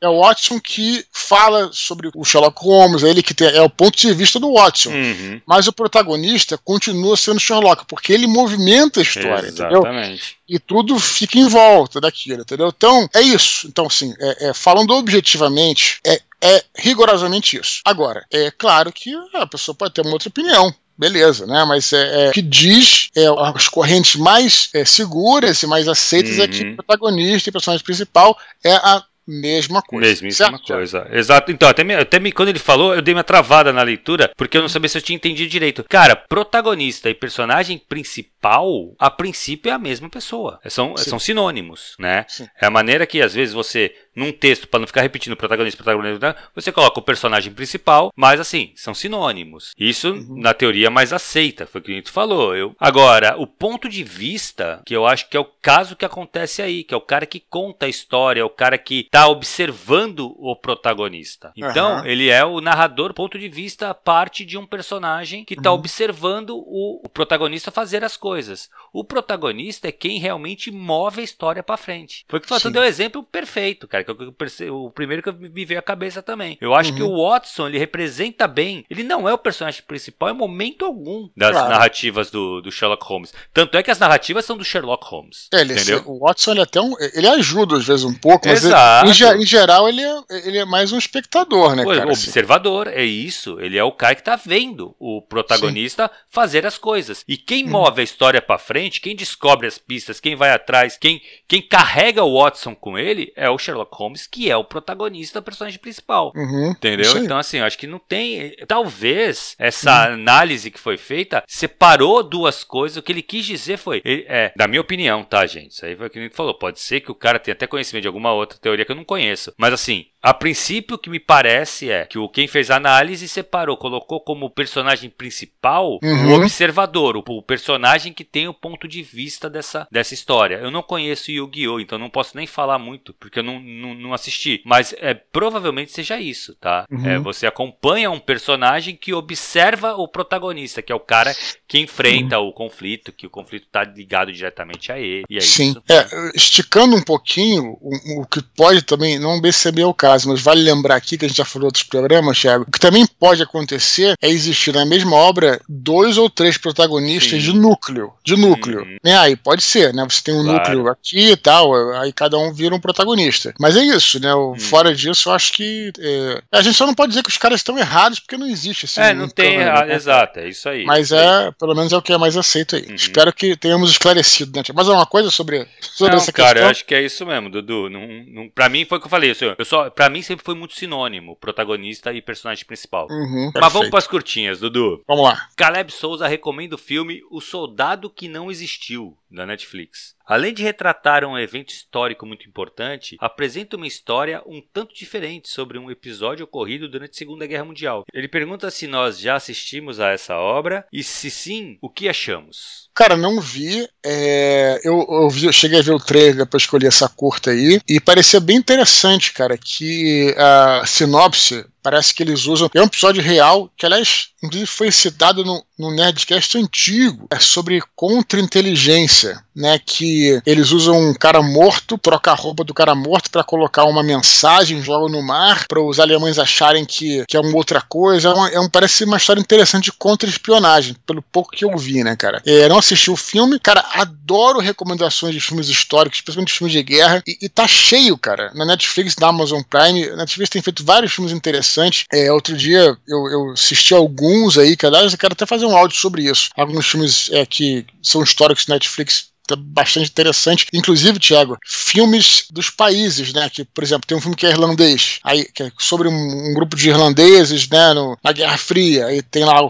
É o Watson que fala sobre o Sherlock Holmes, é ele que tem, é o ponto de vista do Watson. Uhum. Mas o protagonista continua sendo Sherlock, porque ele movimenta a história, Exatamente. entendeu? e tudo fica em volta daquilo, entendeu? Então, é isso. Então, assim, é, é, falando objetivamente, é, é rigorosamente isso. Agora, é claro que a pessoa pode ter uma outra opinião beleza, né? Mas é, é, o que diz é, as correntes mais é, seguras e mais aceitas uhum. é que o protagonista e personagem principal é a mesma coisa. Mesmíssima certo? coisa. Exato. Então, até, me, até me, quando ele falou, eu dei uma travada na leitura, porque eu não sabia se eu tinha entendido direito. Cara, protagonista e personagem principal, a princípio é a mesma pessoa. São, são sinônimos, né? Sim. É a maneira que, às vezes, você num texto, para não ficar repetindo protagonista, protagonista, você coloca o personagem principal, mas assim, são sinônimos. Isso, uhum. na teoria, mais aceita, foi o que gente falou. Eu... Agora, o ponto de vista, que eu acho que é o caso que acontece aí, que é o cara que conta a história, é o cara que tá observando o protagonista. Então, uhum. ele é o narrador, ponto de vista, parte de um personagem que tá uhum. observando o, o protagonista fazer as coisas. O protagonista é quem realmente move a história para frente. Foi o que tu deu um exemplo perfeito, cara que eu percebo, o primeiro que me veio à cabeça também. Eu acho uhum. que o Watson, ele representa bem, ele não é o personagem principal em momento algum das claro. narrativas do, do Sherlock Holmes. Tanto é que as narrativas são do Sherlock Holmes. É, ele, entendeu? O Watson, ele até um, ele ajuda às vezes um pouco, mas Exato. Ele, em, em, geral ele é, ele é mais um espectador, né, cara? Assim. Observador, assim. é isso. Ele é o cara que tá vendo o protagonista Sim. fazer as coisas. E quem uhum. move a história para frente, quem descobre as pistas, quem vai atrás, quem, quem carrega o Watson com ele é o Sherlock Holmes, que é o protagonista, o personagem principal. Uhum, entendeu? Então, assim, eu acho que não tem. Talvez essa uhum. análise que foi feita separou duas coisas. O que ele quis dizer foi. Ele, é, da minha opinião, tá, gente? Isso aí foi o que ele falou. Pode ser que o cara tenha até conhecimento de alguma outra teoria que eu não conheço. Mas assim, a princípio, o que me parece é que o quem fez a análise separou, colocou como personagem principal uhum. o observador, o, o, personagem que tem o ponto de vista dessa, dessa história. Eu não conheço Yu-Gi-Oh!, então não posso nem falar muito, porque eu não, não, não assisti. Mas é, provavelmente seja isso, tá? Uhum. É, você acompanha um personagem que observa o protagonista, que é o cara que enfrenta uhum. o conflito, que o conflito está ligado diretamente a ele. É Sim. Isso. É, esticando um pouquinho, o, o que pode também não perceber o caso caso, mas vale lembrar aqui que a gente já falou outros programas, Thiago, o que também pode acontecer é existir na mesma obra dois ou três protagonistas Sim. de núcleo. De núcleo. Uhum. Né? Aí pode ser, né? Você tem um claro. núcleo aqui e tal, aí cada um vira um protagonista. Mas é isso, né? Uhum. Fora disso, eu acho que. É... A gente só não pode dizer que os caras estão errados, porque não existe assim. É, não tem errado, né? exato, é isso aí. Mas é, pelo menos é o que é mais aceito aí. Uhum. Espero que tenhamos esclarecido, né? Mas alguma coisa sobre, sobre não, essa cara, questão? Cara, eu acho que é isso mesmo, Dudu. Não, não, pra mim foi o que eu falei. Eu só, para mim sempre foi muito sinônimo, protagonista e personagem principal. Uhum, Mas vamos para as curtinhas, Dudu. Vamos lá. Caleb Souza recomenda o filme O Soldado que Não Existiu, da Netflix. Além de retratar um evento histórico muito importante, apresenta uma história um tanto diferente sobre um episódio ocorrido durante a Segunda Guerra Mundial. Ele pergunta se nós já assistimos a essa obra e, se sim, o que achamos. Cara, não vi. É, eu, eu, vi, eu, cheguei a ver o trailer para escolher essa curta aí e parecia bem interessante, cara, que a sinopse Parece que eles usam. É um episódio real, que aliás, inclusive foi citado no, no Nerdcast antigo. É sobre contra-inteligência, né? Que eles usam um cara morto, troca a roupa do cara morto para colocar uma mensagem, joga no mar, para os alemães acharem que, que é uma outra coisa. É, uma, é um, parece uma história interessante de contra-espionagem, pelo pouco que eu vi, né, cara? É, não assisti o filme. Cara, adoro recomendações de filmes históricos, especialmente filmes de guerra. E, e tá cheio, cara. Na Netflix, na Amazon Prime. A Netflix tem feito vários filmes interessantes interessante. É, outro dia eu, eu assisti alguns aí, aliás eu quero até fazer um áudio sobre isso. Alguns filmes é, que são históricos Netflix bastante interessante. Inclusive, Thiago, filmes dos países, né? Que, por exemplo, tem um filme que é irlandês, aí, que é sobre um, grupo de irlandeses, né? No, na Guerra Fria. Aí tem lá,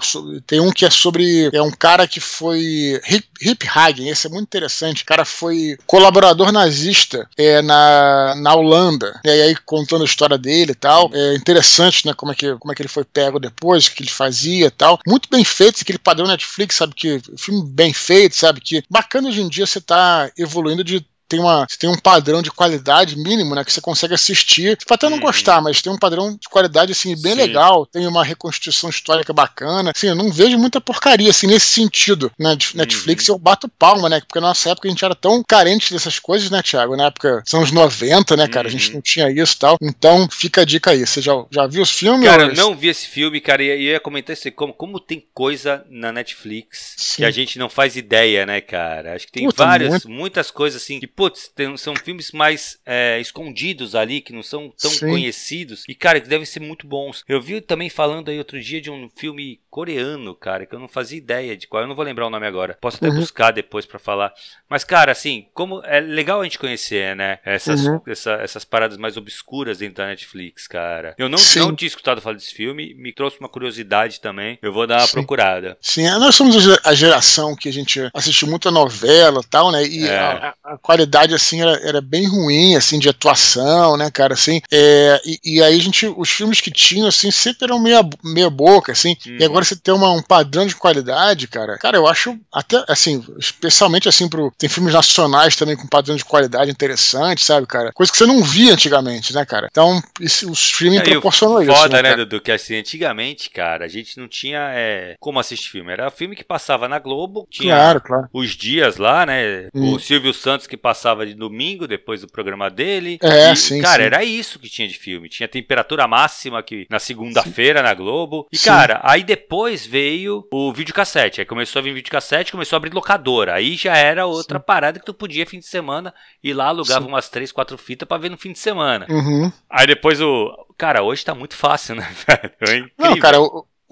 tem um que é sobre é um cara que foi Hip, Hagen, esse é muito interessante. O cara foi colaborador nazista é, na, na Holanda. E aí contando a história dele e tal. É interessante, né? Como é que, como é que ele foi pego depois, o que ele fazia e tal. Muito bem feito, aquele padrão Netflix, sabe? Que filme bem feito, sabe? Que bacana hoje em dia você tá evoluindo de tem, uma, tem um padrão de qualidade mínimo, né? Que você consegue assistir. Você pode até não uhum. gostar, mas tem um padrão de qualidade, assim, bem Sim. legal. Tem uma reconstrução histórica bacana. Assim, eu não vejo muita porcaria, assim, nesse sentido. Né? De Netflix uhum. eu bato palma, né? Porque na nossa época a gente era tão carente dessas coisas, né, Thiago? Na época, são os 90, né, cara? A gente uhum. não tinha isso e tal. Então, fica a dica aí. Você já, já viu os filmes? Cara, eu não vi esse filme, cara. E eu ia comentar assim, como, como tem coisa na Netflix Sim. que a gente não faz ideia, né, cara? Acho que tem Puta, várias, muito... muitas coisas assim que, putz, tem, são filmes mais é, escondidos ali, que não são tão Sim. conhecidos. E, cara, que devem ser muito bons. Eu vi também falando aí outro dia de um filme coreano, cara, que eu não fazia ideia de qual. Eu não vou lembrar o nome agora. Posso até uhum. buscar depois para falar. Mas, cara, assim, como é legal a gente conhecer, né? Essas, uhum. essa, essas paradas mais obscuras dentro da Netflix, cara. Eu não, não tinha escutado falar desse filme, me trouxe uma curiosidade também. Eu vou dar uma Sim. procurada. Sim, é, nós somos a geração que a gente assistiu muita novela e tal, né? E é. a, a, qualidade, assim, era, era, bem ruim, assim, de atuação, né, cara? Assim, é, e, e, aí a gente, os filmes que tinham, assim, sempre eram meia, meia boca, assim. Uhum. E agora agora você ter uma, um padrão de qualidade, cara, cara, eu acho até assim, especialmente assim pro. Tem filmes nacionais também com padrão de qualidade interessante, sabe, cara? Coisa que você não via antigamente, né, cara? Então, isso, o streaming é, proporcionou isso. Foda, né, né Dudu? Que assim, antigamente, cara, a gente não tinha é, como assistir filme. Era filme que passava na Globo, tinha claro, claro. os dias lá, né? Hum. O Silvio Santos que passava de domingo, depois do programa dele. É, e, sim. Cara, sim. era isso que tinha de filme. Tinha temperatura máxima que na segunda-feira na Globo. E, sim. cara, aí depois veio o videocassete. Aí começou a vir videocassete, começou a abrir locadora. Aí já era outra Sim. parada que tu podia fim de semana ir lá, alugava umas três, quatro fitas para ver no fim de semana. Uhum. Aí depois o. Cara, hoje tá muito fácil, né, (laughs) velho? É Não, cara,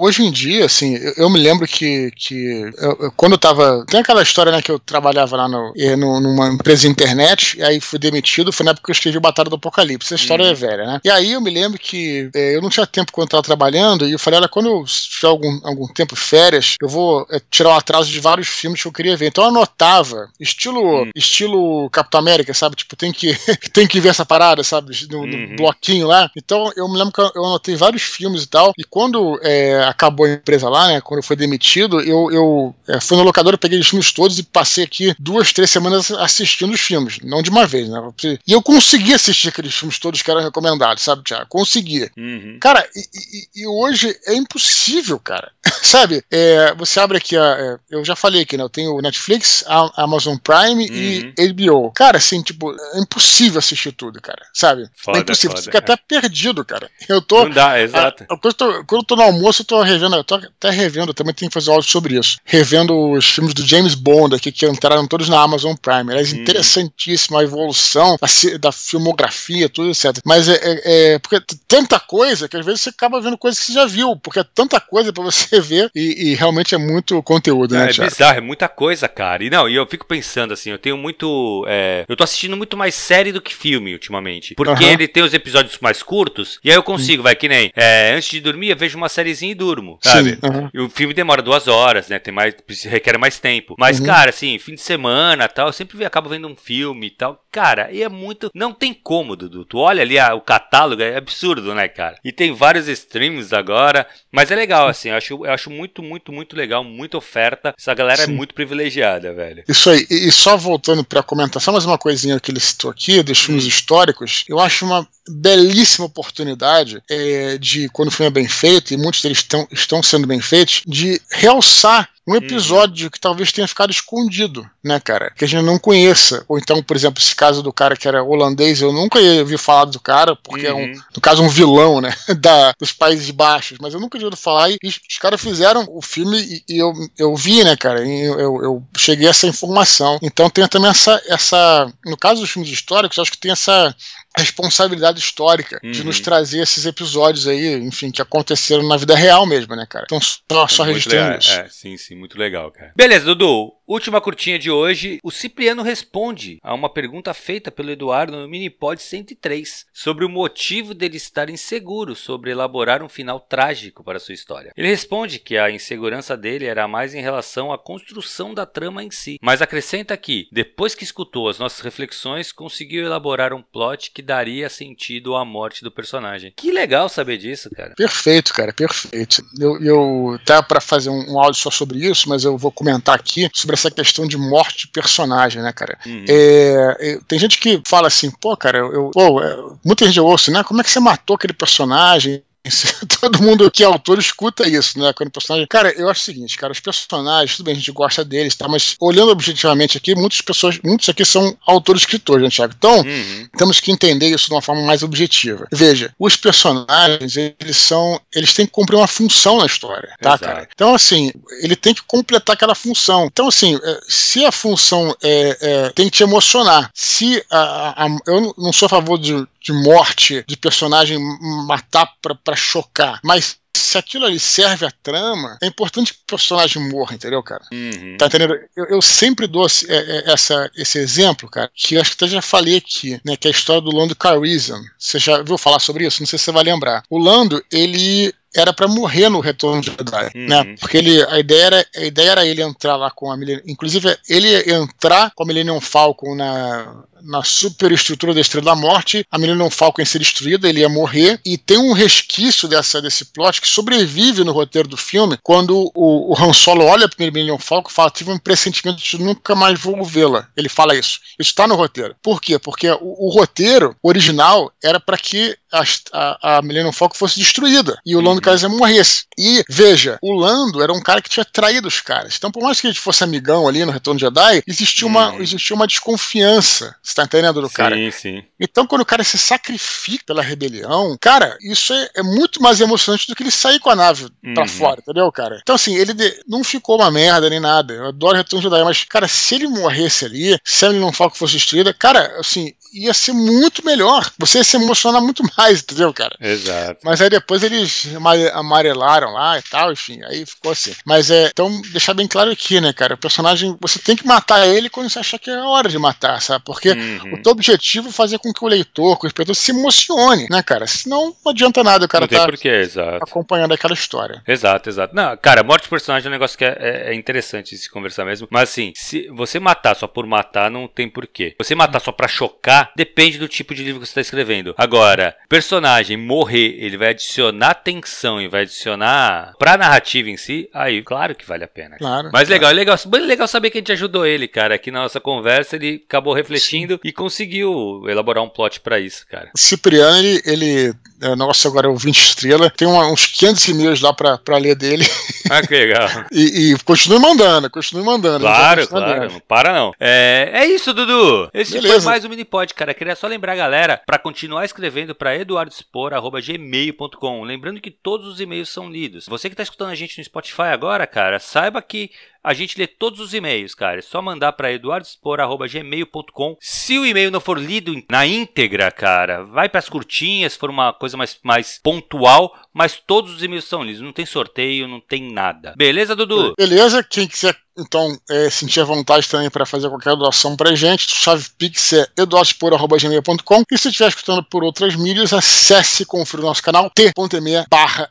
Hoje em dia, assim, eu, eu me lembro que, que eu, eu, quando eu tava. Tem aquela história, né, que eu trabalhava lá no, no, numa empresa de internet, e aí fui demitido, foi na época que eu escrevi Batalha do Apocalipse. Essa história uhum. é velha, né? E aí eu me lembro que é, eu não tinha tempo quando eu tava trabalhando, e eu falei, olha, quando eu tiver algum, algum tempo férias, eu vou é, tirar um atraso de vários filmes que eu queria ver. Então eu anotava, estilo, uhum. estilo Capitão América, sabe? Tipo, tem que, (laughs) tem que ver essa parada, sabe? No, no uhum. bloquinho lá. Então eu me lembro que eu anotei vários filmes e tal, e quando. É, acabou a empresa lá, né? Quando eu fui demitido, eu, eu é, fui no locador, peguei os filmes todos e passei aqui duas, três semanas assistindo os filmes, não de uma vez, né? E eu consegui assistir aqueles filmes todos que eram recomendados, sabe, Tiago? Conseguia. Uhum. Cara, e, e, e, hoje é impossível, cara. (laughs) sabe? É, você abre aqui, a, é, eu já falei aqui, né? Eu tenho Netflix, a Amazon Prime uhum. e HBO. Cara, assim, tipo, é impossível assistir tudo, cara. Sabe? Foda, é impossível. Foda, você fica é. até perdido, cara. Eu tô. Não dá, exato. A, a, quando, eu tô, quando eu tô no almoço, eu tô revendo eu tô até revendo, também tenho que fazer áudio sobre isso. Revendo os filmes do James Bond aqui, que entraram todos na Amazon Prime. Aliás, hum. interessantíssima a evolução da, da, filmografia, tudo etc. Mas é, é, é, porque tanta coisa que às vezes você acaba vendo coisas que você já viu, porque é tanta coisa para você (laughs) ver e, e, realmente é muito conteúdo, né, É Thiago? bizarro, é muita coisa, cara. E não, e eu fico pensando assim, eu tenho muito. É, eu tô assistindo muito mais série do que filme ultimamente. Porque ele tem os episódios mais curtos, e aí eu consigo, hum. vai, que nem. É, antes de dormir, eu vejo uma sériezinha e durmo sabe? Uhum. E o filme demora duas horas, né? Tem mais, requer mais tempo. Mas, uhum. cara, assim, fim de semana tal, eu sempre acabo vendo um filme e tal. Cara, e é muito. Não tem como, Dudu. Tu olha ali ah, o catálogo, é absurdo, né, cara? E tem vários streams agora. Mas é legal, assim. Eu acho, eu acho muito, muito, muito legal. Muita oferta. Essa galera é Sim. é muito privilegiada, velho. Isso aí. E, só voltando pra comentar, só mais uma coisinha que ele citou aqui, dos filmes hum. históricos. Eu acho uma belíssima oportunidade é, de, quando o filme é bem feito, e muitos deles estão, estão sendo bem feitos, de realçar um episódio uhum. que talvez tenha ficado escondido, né, cara? Que a gente não conheça. Ou então, por exemplo, esse caso do cara que era holandês, eu nunca ia ouvir falar do cara, porque uhum. é um, uhum. no caso, um vilão, né? (laughs) Da, dos Países Baixos. Mas eu nunca tinha ouvido falar. E os caras fizeram o filme e, e, eu, eu vi, né, cara? E eu, eu, eu cheguei a essa informação. Então tem também essa, essa. No caso dos filmes históricos, acho que tem essa responsabilidade histórica uhum. de nos uhum. trazer esses episódios aí, enfim, que aconteceram na vida real mesmo, né, cara? Então, só, só registrando isso. É, sim, sim, muito legal, cara. Beleza, Dudu. Última curtinha de hoje, o Cipriano responde a uma pergunta feita pelo Eduardo no Minipod 103 sobre o motivo dele estar inseguro sobre elaborar um final trágico para sua história. Ele responde que a insegurança dele era mais em relação à construção da trama em si, mas acrescenta que, depois que escutou as nossas reflexões, conseguiu elaborar um plot que daria sentido à morte do personagem. Que legal saber disso, cara. Perfeito, cara, perfeito. Eu, eu tá para fazer um, um áudio só sobre isso, mas eu vou comentar aqui sobre essa questão de morte de personagem, né, cara? Uhum. É, é, tem gente que fala assim, pô, cara, eu, pô, é, muita gente ouço, né? Como é que você matou aquele personagem? (laughs) Todo mundo que é autor escuta isso, né? Quando o personagem. Cara, eu acho o seguinte, cara, os personagens, tudo bem, a gente gosta deles, tá? Mas olhando objetivamente aqui, muitas pessoas, muitos aqui são autores escritores, né, Thiago? Então, uhum. temos que entender isso de uma forma mais objetiva. Veja, os personagens, eles são. Eles têm que cumprir uma função na história, tá, Exato. cara? Então, assim, ele tem que completar aquela função. Então, assim, é, se a função é, é tem que te emocionar, se a, a, eu não sou a favor de, de morte, de personagem matar para chocar, mas se aquilo ali serve a trama, é importante que o personagem morra, entendeu, cara? Uhum. Tá entendendo? Eu, eu sempre dou esse, é, é, essa, esse exemplo, cara, que eu acho que até já falei aqui, né? Que é a história do Lando Calrissian. Você já viu falar sobre isso? Não sei se você vai lembrar. O Lando, ele era para morrer no Retorno de Jedi, uhum. né? Porque ele, a ideia era, a ideia era ele entrar lá com a Millennium, inclusive ele entrar com a Millennium Falcon na na superestrutura da Estrela da Morte, a Millennium Falcon ia ser destruída, ele ia morrer, e tem um resquício dessa, desse plot que sobrevive no roteiro do filme, quando o, o Han Solo olha para a Millennium Falcon e fala, tive um pressentimento de nunca mais vou vê-la. Ele fala isso. Isso está no roteiro. Por quê? Porque o, o roteiro original era para que a, a, a Millennium Falcon fosse destruída e o Lando Calrissian morresse. E veja, o Lando era um cara que tinha traído os caras. Então, por mais que ele fosse amigão ali no Retorno de Jedi, existia uma, uhum. existia uma desconfiança. Você tá entendendo do cara? Sim, sim. Então, quando o cara se sacrifica pela rebelião, cara, isso é, é muito mais emocionante do que ele sair com a nave uhum. pra fora, entendeu, cara? Então, assim, ele de, não ficou uma merda nem nada. Eu adoro Retorno de Jedi, mas, cara, se ele morresse ali, se ele não Falcon fosse destruída, cara, assim, ia ser muito melhor. Você ia se emocionar muito mais, entendeu, cara? Exato. Mas aí depois eles amarelaram lá e tal, enfim, aí ficou assim. Mas é, então, deixar bem claro aqui, né, cara? O personagem, você tem que matar ele quando você achar que é a hora de matar, sabe? Porque uhum. o teu objetivo é fazer com que o leitor, que o espectador se emocione, né, cara? Senão não adianta nada o cara tá porquê, exato. acompanhando aquela história. Exato, exato. Não, cara, morte de personagem é um negócio que é, é, é interessante se conversar mesmo. Mas assim, se você matar só por matar, não tem porquê. Você matar só pra chocar, depende do tipo de livro que você está escrevendo. Agora, personagem morrer, ele vai adicionar tensão e vai adicionar pra narrativa em si, aí, claro que vale a pena. Claro. Mas legal, legal, legal saber que a gente ajudou ele, cara. Aqui na nossa conversa, ele acabou refletindo Sim. e conseguiu elaborar um plot para isso, cara. Cipriano, ele, ele é, nossa, agora é o 20 estrela. Tem uma, uns 500 e-mails lá pra, pra ler dele. (laughs) Ah, que legal. e, e continue mandando, continue mandando. Claro, claro, não para não. É, é isso, Dudu. Esse Beleza. foi mais um Minipod, cara. Queria só lembrar, galera, para continuar escrevendo para eduardospor.gmail.com. Lembrando que todos os e-mails são lidos. Você que tá escutando a gente no Spotify agora, cara, saiba que a gente lê todos os e-mails, cara. É só mandar para eduardospor.gmail.com. Se o e-mail não for lido na íntegra, cara, vai para as curtinhas, se for uma coisa mais, mais pontual, mas todos os e-mails são lidos. Não tem sorteio, não tem nada. Beleza, Dudu? Beleza. Quem quiser então, é, sentir a vontade também para fazer qualquer doação pra gente, chave pix é eduardspor.gmail.com e se estiver escutando por outras mídias, acesse e confira o nosso canal t.me barra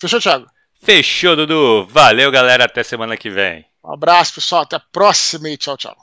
Fechou, Thiago? Fechou, Dudu. Valeu, galera. Até semana que vem. Um abraço, pessoal. Até a próxima e tchau, tchau.